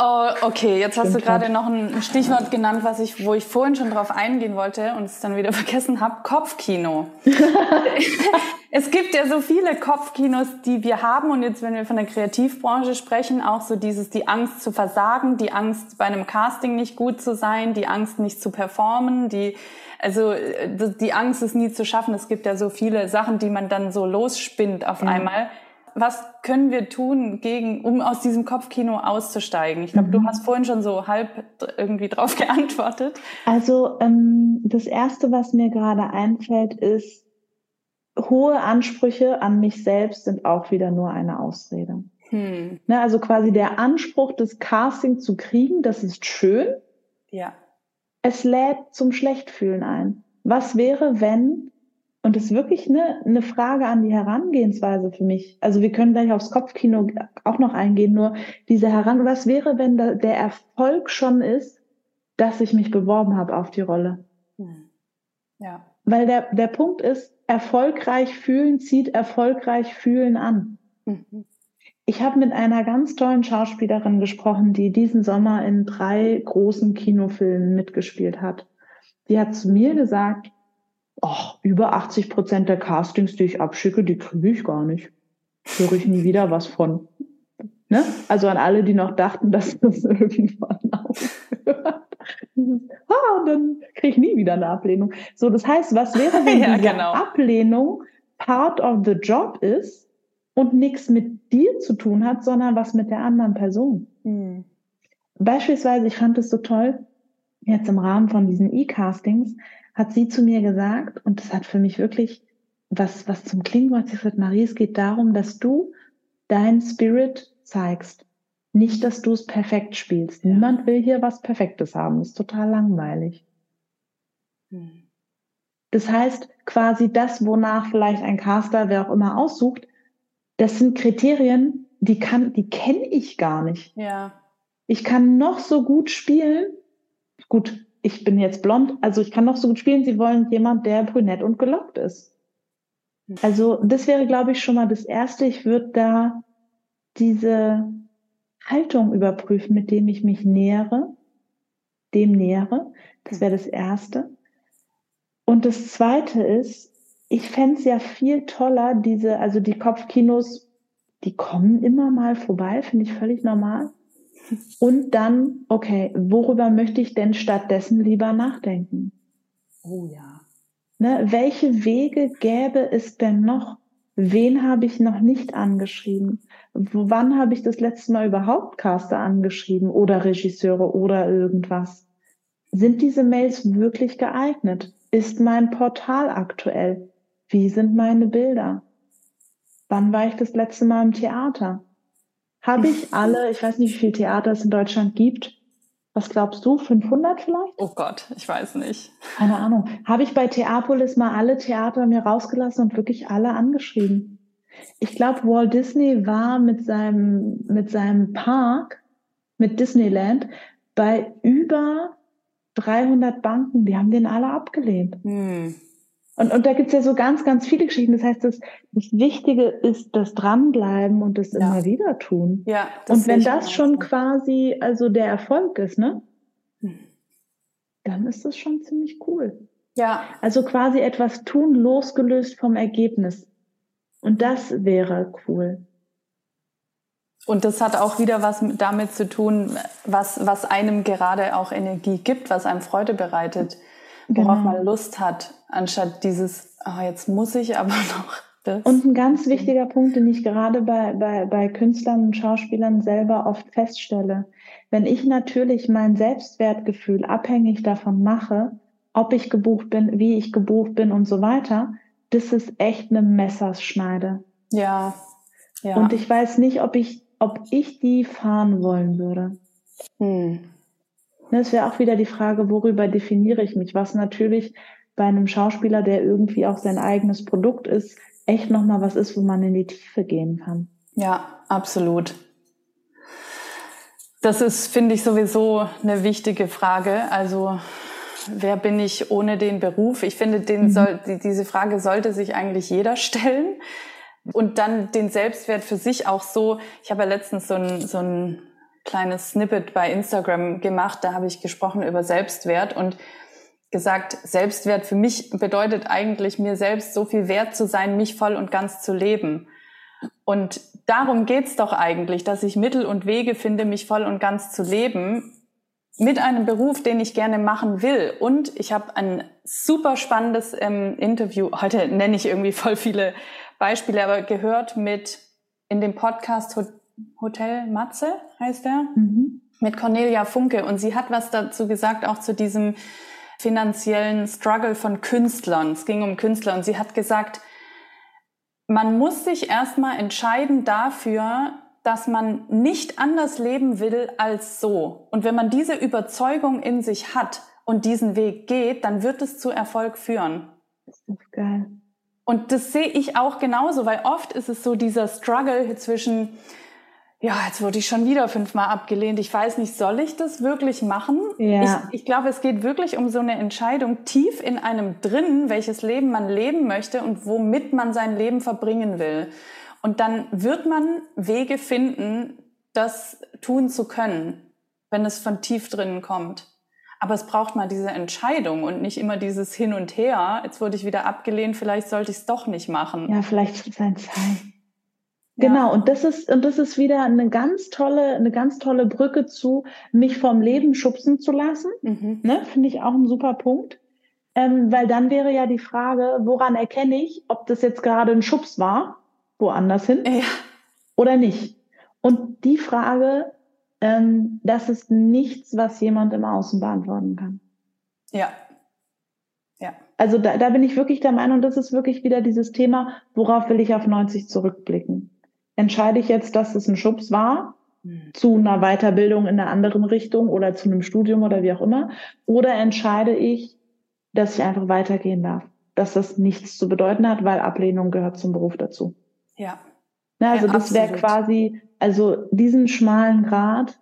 Oh, okay, jetzt hast Stimmt du gerade noch ein Stichwort genannt, was ich, wo ich vorhin schon drauf eingehen wollte und es dann wieder vergessen habe. Kopfkino. es gibt ja so viele Kopfkinos, die wir haben und jetzt, wenn wir von der Kreativbranche sprechen, auch so dieses, die Angst zu versagen, die Angst bei einem Casting nicht gut zu sein, die Angst nicht zu performen, die, also die Angst es nie zu schaffen. Es gibt ja so viele Sachen, die man dann so losspinnt auf ja. einmal was können wir tun, gegen, um aus diesem Kopfkino auszusteigen? Ich glaube, mhm. du hast vorhin schon so halb irgendwie drauf geantwortet. Also ähm, das Erste, was mir gerade einfällt, ist, hohe Ansprüche an mich selbst sind auch wieder nur eine Ausrede. Hm. Ne, also quasi der Anspruch, das Casting zu kriegen, das ist schön. Ja. Es lädt zum Schlechtfühlen ein. Was wäre, wenn und das ist wirklich eine, eine Frage an die Herangehensweise für mich. Also wir können gleich aufs Kopfkino auch noch eingehen, nur diese Heran, was wäre, wenn da der Erfolg schon ist, dass ich mich beworben habe auf die Rolle? Hm. Ja. Weil der, der Punkt ist, erfolgreich fühlen zieht erfolgreich fühlen an. Mhm. Ich habe mit einer ganz tollen Schauspielerin gesprochen, die diesen Sommer in drei großen Kinofilmen mitgespielt hat. Die hat zu mir gesagt, ach, über 80 Prozent der Castings, die ich abschicke, die kriege ich gar nicht. Höre ich nie wieder was von. Ne? Also an alle, die noch dachten, dass das irgendwann aufhört. ah, dann kriege ich nie wieder eine Ablehnung. So, das heißt, was wäre, wenn ja, diese genau. Ablehnung part of the job ist und nichts mit dir zu tun hat, sondern was mit der anderen Person? Hm. Beispielsweise, ich fand es so toll, jetzt im Rahmen von diesen E-Castings, hat sie zu mir gesagt, und das hat für mich wirklich was, was zum Klingwort, sie gesagt, Marie, es geht darum, dass du dein Spirit zeigst. Nicht, dass du es perfekt spielst. Ja. Niemand will hier was Perfektes haben. Das ist total langweilig. Hm. Das heißt, quasi das, wonach vielleicht ein Caster, wer auch immer aussucht, das sind Kriterien, die kann, die kenne ich gar nicht. Ja. Ich kann noch so gut spielen. Gut, ich bin jetzt blond, also ich kann noch so gut spielen, sie wollen jemand, der brünett und gelockt ist. Hm. Also das wäre, glaube ich, schon mal das Erste. Ich würde da diese Haltung überprüfen, mit dem ich mich nähere, dem nähere. Das wäre das Erste. Und das Zweite ist, ich fände es ja viel toller, diese, also die Kopfkinos, die kommen immer mal vorbei, finde ich völlig normal. Und dann, okay, worüber möchte ich denn stattdessen lieber nachdenken? Oh ja. Ne, welche Wege gäbe es denn noch? Wen habe ich noch nicht angeschrieben? Wann habe ich das letzte Mal überhaupt Caster angeschrieben oder Regisseure oder irgendwas? Sind diese Mails wirklich geeignet? Ist mein Portal aktuell? Wie sind meine Bilder? Wann war ich das letzte Mal im Theater? habe ich alle, ich weiß nicht, wie viele Theater es in Deutschland gibt. Was glaubst du, 500 vielleicht? Oh Gott, ich weiß nicht. Keine Ahnung. Habe ich bei Theapolis mal alle Theater mir rausgelassen und wirklich alle angeschrieben. Ich glaube, Walt Disney war mit seinem, mit seinem Park, mit Disneyland, bei über 300 Banken. Die haben den alle abgelehnt. Hm. Und, und da gibt's ja so ganz, ganz viele Geschichten. Das heißt, das, das Wichtige ist das Dranbleiben und das ja. immer wieder tun. Ja, und wenn das schon so. quasi also der Erfolg ist, ne? Hm. Dann ist das schon ziemlich cool. Ja. Also quasi etwas tun, losgelöst vom Ergebnis. Und das wäre cool. Und das hat auch wieder was damit zu tun, was, was einem gerade auch Energie gibt, was einem Freude bereitet worauf genau. man Lust hat, anstatt dieses, oh, jetzt muss ich aber noch das. Und ein ganz wichtiger Punkt, den ich gerade bei, bei, bei Künstlern und Schauspielern selber oft feststelle. Wenn ich natürlich mein Selbstwertgefühl abhängig davon mache, ob ich gebucht bin, wie ich gebucht bin und so weiter, das ist echt eine Messerschneide. Ja. ja. Und ich weiß nicht, ob ich, ob ich die fahren wollen würde. Hm. Es wäre auch wieder die Frage, worüber definiere ich mich, was natürlich bei einem Schauspieler, der irgendwie auch sein eigenes Produkt ist, echt nochmal was ist, wo man in die Tiefe gehen kann. Ja, absolut. Das ist, finde ich, sowieso eine wichtige Frage. Also, wer bin ich ohne den Beruf? Ich finde, den mhm. soll, die, diese Frage sollte sich eigentlich jeder stellen. Und dann den Selbstwert für sich auch so. Ich habe ja letztens so ein, so ein kleines Snippet bei Instagram gemacht. Da habe ich gesprochen über Selbstwert und gesagt, Selbstwert für mich bedeutet eigentlich, mir selbst so viel wert zu sein, mich voll und ganz zu leben. Und darum geht's doch eigentlich, dass ich Mittel und Wege finde, mich voll und ganz zu leben, mit einem Beruf, den ich gerne machen will. Und ich habe ein super spannendes ähm, Interview, heute nenne ich irgendwie voll viele Beispiele, aber gehört mit in dem Podcast Hotel Matze heißt er, mhm. mit Cornelia Funke. Und sie hat was dazu gesagt, auch zu diesem finanziellen Struggle von Künstlern. Es ging um Künstler und sie hat gesagt, man muss sich erstmal entscheiden dafür, dass man nicht anders leben will als so. Und wenn man diese Überzeugung in sich hat und diesen Weg geht, dann wird es zu Erfolg führen. Das ist geil. Und das sehe ich auch genauso, weil oft ist es so dieser Struggle zwischen, ja, jetzt wurde ich schon wieder fünfmal abgelehnt. Ich weiß nicht, soll ich das wirklich machen? Ja. Ich, ich glaube, es geht wirklich um so eine Entscheidung tief in einem drin, welches Leben man leben möchte und womit man sein Leben verbringen will. Und dann wird man Wege finden, das tun zu können, wenn es von tief drinnen kommt. Aber es braucht mal diese Entscheidung und nicht immer dieses Hin und Her. Jetzt wurde ich wieder abgelehnt, vielleicht sollte ich es doch nicht machen. Ja, vielleicht ist es ein Zeichen. Genau, und das ist, und das ist wieder eine ganz tolle, eine ganz tolle Brücke zu, mich vom Leben schubsen zu lassen. Mhm. Ne, Finde ich auch ein super Punkt. Ähm, weil dann wäre ja die Frage, woran erkenne ich, ob das jetzt gerade ein Schubs war, woanders hin, ja. oder nicht? Und die Frage, ähm, das ist nichts, was jemand im Außen beantworten kann. Ja. Ja. Also da, da bin ich wirklich der Meinung, das ist wirklich wieder dieses Thema, worauf will ich auf 90 zurückblicken? Entscheide ich jetzt, dass es ein Schubs war mhm. zu einer Weiterbildung in einer anderen Richtung oder zu einem Studium oder wie auch immer, oder entscheide ich, dass ich einfach weitergehen darf, dass das nichts zu bedeuten hat, weil Ablehnung gehört zum Beruf dazu. Ja. Na, also ja, das wäre quasi, also diesen schmalen Grad,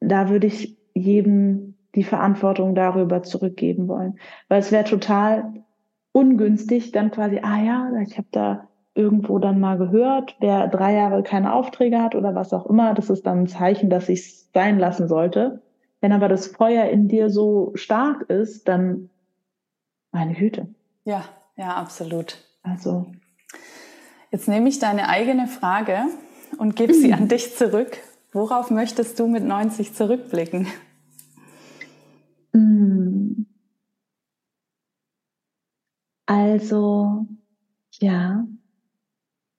da würde ich jedem die Verantwortung darüber zurückgeben wollen, weil es wäre total ungünstig, dann quasi, ah ja, ich habe da irgendwo dann mal gehört, wer drei Jahre keine Aufträge hat oder was auch immer, das ist dann ein Zeichen, dass ich es sein lassen sollte. Wenn aber das Feuer in dir so stark ist, dann meine Hüte. Ja, ja, absolut. Also. Jetzt nehme ich deine eigene Frage und gebe sie an dich zurück. Worauf möchtest du mit 90 zurückblicken? Hm. Also, ja,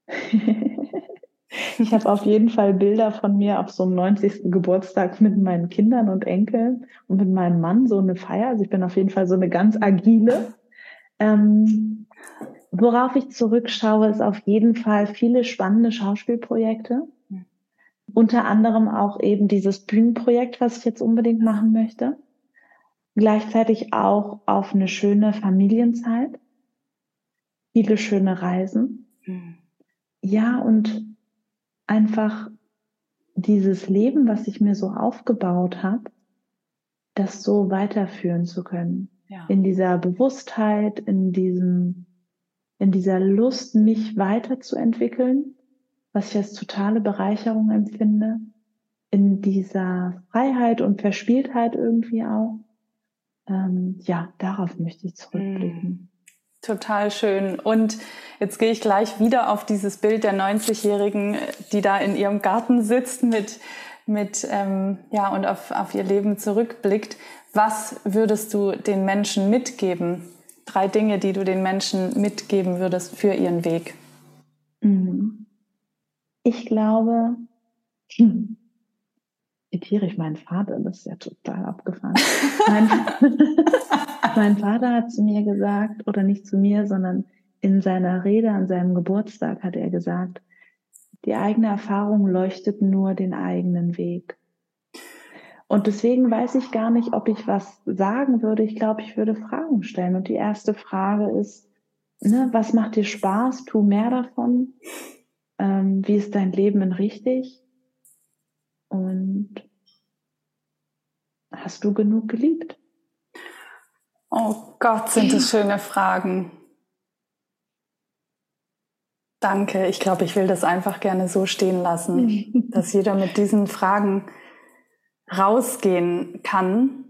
ich habe auf jeden Fall Bilder von mir auf so einem 90. Geburtstag mit meinen Kindern und Enkeln und mit meinem Mann, so eine Feier. Also ich bin auf jeden Fall so eine ganz agile. Ähm, worauf ich zurückschaue, ist auf jeden Fall viele spannende Schauspielprojekte. Unter anderem auch eben dieses Bühnenprojekt, was ich jetzt unbedingt machen möchte. Gleichzeitig auch auf eine schöne Familienzeit. Viele schöne Reisen. Mhm ja, und einfach dieses Leben, was ich mir so aufgebaut habe, das so weiterführen zu können. ja. in dieser Bewusstheit, in diesem, in dieser Lust, mich weiterzuentwickeln, was ich als totale Bereicherung empfinde, in dieser Freiheit und Verspieltheit irgendwie auch. Ähm, ja, darauf möchte ich zurückblicken. Total schön. Und jetzt gehe ich gleich wieder auf dieses Bild der 90-Jährigen, die da in ihrem Garten sitzt mit, mit ähm, ja, und auf, auf ihr Leben zurückblickt. Was würdest du den Menschen mitgeben? Drei Dinge, die du den Menschen mitgeben würdest für ihren Weg. Mhm. Ich glaube, zitiere ich meinen Vater, das ist ja total abgefahren. mein, mein Vater hat zu mir gesagt, oder nicht zu mir, sondern in seiner Rede an seinem Geburtstag hat er gesagt, die eigene Erfahrung leuchtet nur den eigenen Weg. Und deswegen weiß ich gar nicht, ob ich was sagen würde. Ich glaube, ich würde Fragen stellen. Und die erste Frage ist, ne, was macht dir Spaß? Tu mehr davon. Ähm, wie ist dein Leben in richtig? Und hast du genug geliebt? Oh Gott, sind das schöne Fragen. Danke. Ich glaube, ich will das einfach gerne so stehen lassen, dass jeder mit diesen Fragen rausgehen kann.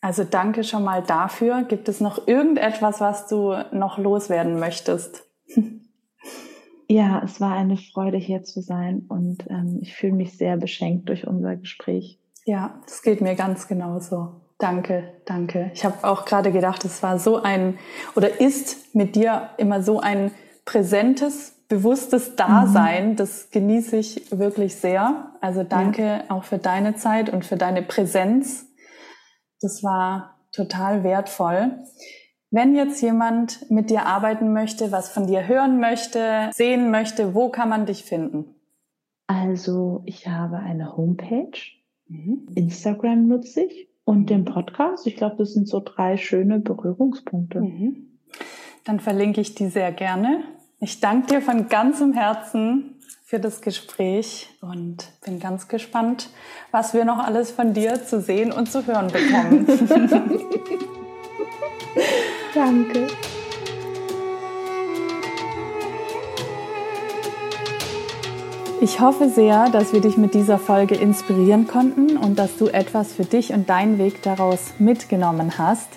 Also danke schon mal dafür. Gibt es noch irgendetwas, was du noch loswerden möchtest? Ja, es war eine Freude hier zu sein und ähm, ich fühle mich sehr beschenkt durch unser Gespräch. Ja, das geht mir ganz genauso. Danke, danke. Ich habe auch gerade gedacht, es war so ein oder ist mit dir immer so ein präsentes, bewusstes Dasein. Mhm. Das genieße ich wirklich sehr. Also danke ja. auch für deine Zeit und für deine Präsenz. Das war total wertvoll. Wenn jetzt jemand mit dir arbeiten möchte, was von dir hören möchte, sehen möchte, wo kann man dich finden? Also ich habe eine Homepage. Instagram nutze ich und den Podcast. Ich glaube, das sind so drei schöne Berührungspunkte. Mhm. Dann verlinke ich die sehr gerne. Ich danke dir von ganzem Herzen für das Gespräch und bin ganz gespannt, was wir noch alles von dir zu sehen und zu hören bekommen. Danke. Ich hoffe sehr, dass wir dich mit dieser Folge inspirieren konnten und dass du etwas für dich und deinen Weg daraus mitgenommen hast.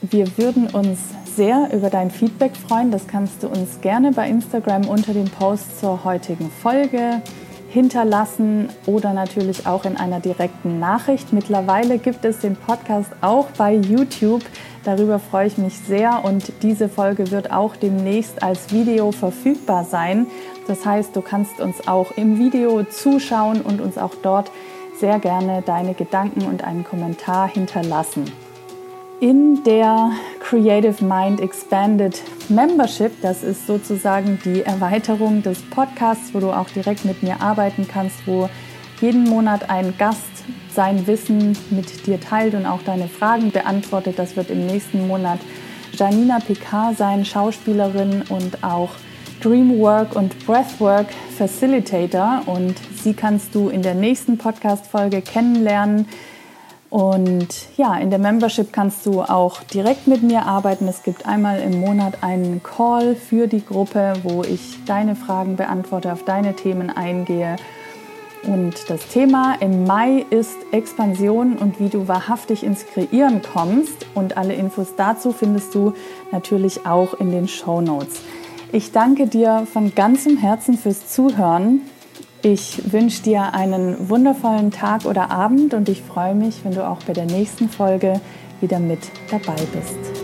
Wir würden uns sehr über dein Feedback freuen. Das kannst du uns gerne bei Instagram unter dem Post zur heutigen Folge hinterlassen oder natürlich auch in einer direkten Nachricht. Mittlerweile gibt es den Podcast auch bei YouTube. Darüber freue ich mich sehr und diese Folge wird auch demnächst als Video verfügbar sein. Das heißt, du kannst uns auch im Video zuschauen und uns auch dort sehr gerne deine Gedanken und einen Kommentar hinterlassen. In der Creative Mind Expanded Membership, das ist sozusagen die Erweiterung des Podcasts, wo du auch direkt mit mir arbeiten kannst, wo jeden Monat ein Gast sein Wissen mit dir teilt und auch deine Fragen beantwortet. Das wird im nächsten Monat Janina Picard sein, Schauspielerin und auch Dreamwork und Breathwork Facilitator. Und sie kannst du in der nächsten Podcast-Folge kennenlernen. Und ja, in der Membership kannst du auch direkt mit mir arbeiten. Es gibt einmal im Monat einen Call für die Gruppe, wo ich deine Fragen beantworte, auf deine Themen eingehe und das Thema im Mai ist Expansion und wie du wahrhaftig ins Kreieren kommst. Und alle Infos dazu findest du natürlich auch in den Show Notes. Ich danke dir von ganzem Herzen fürs Zuhören. Ich wünsche dir einen wundervollen Tag oder Abend und ich freue mich, wenn du auch bei der nächsten Folge wieder mit dabei bist.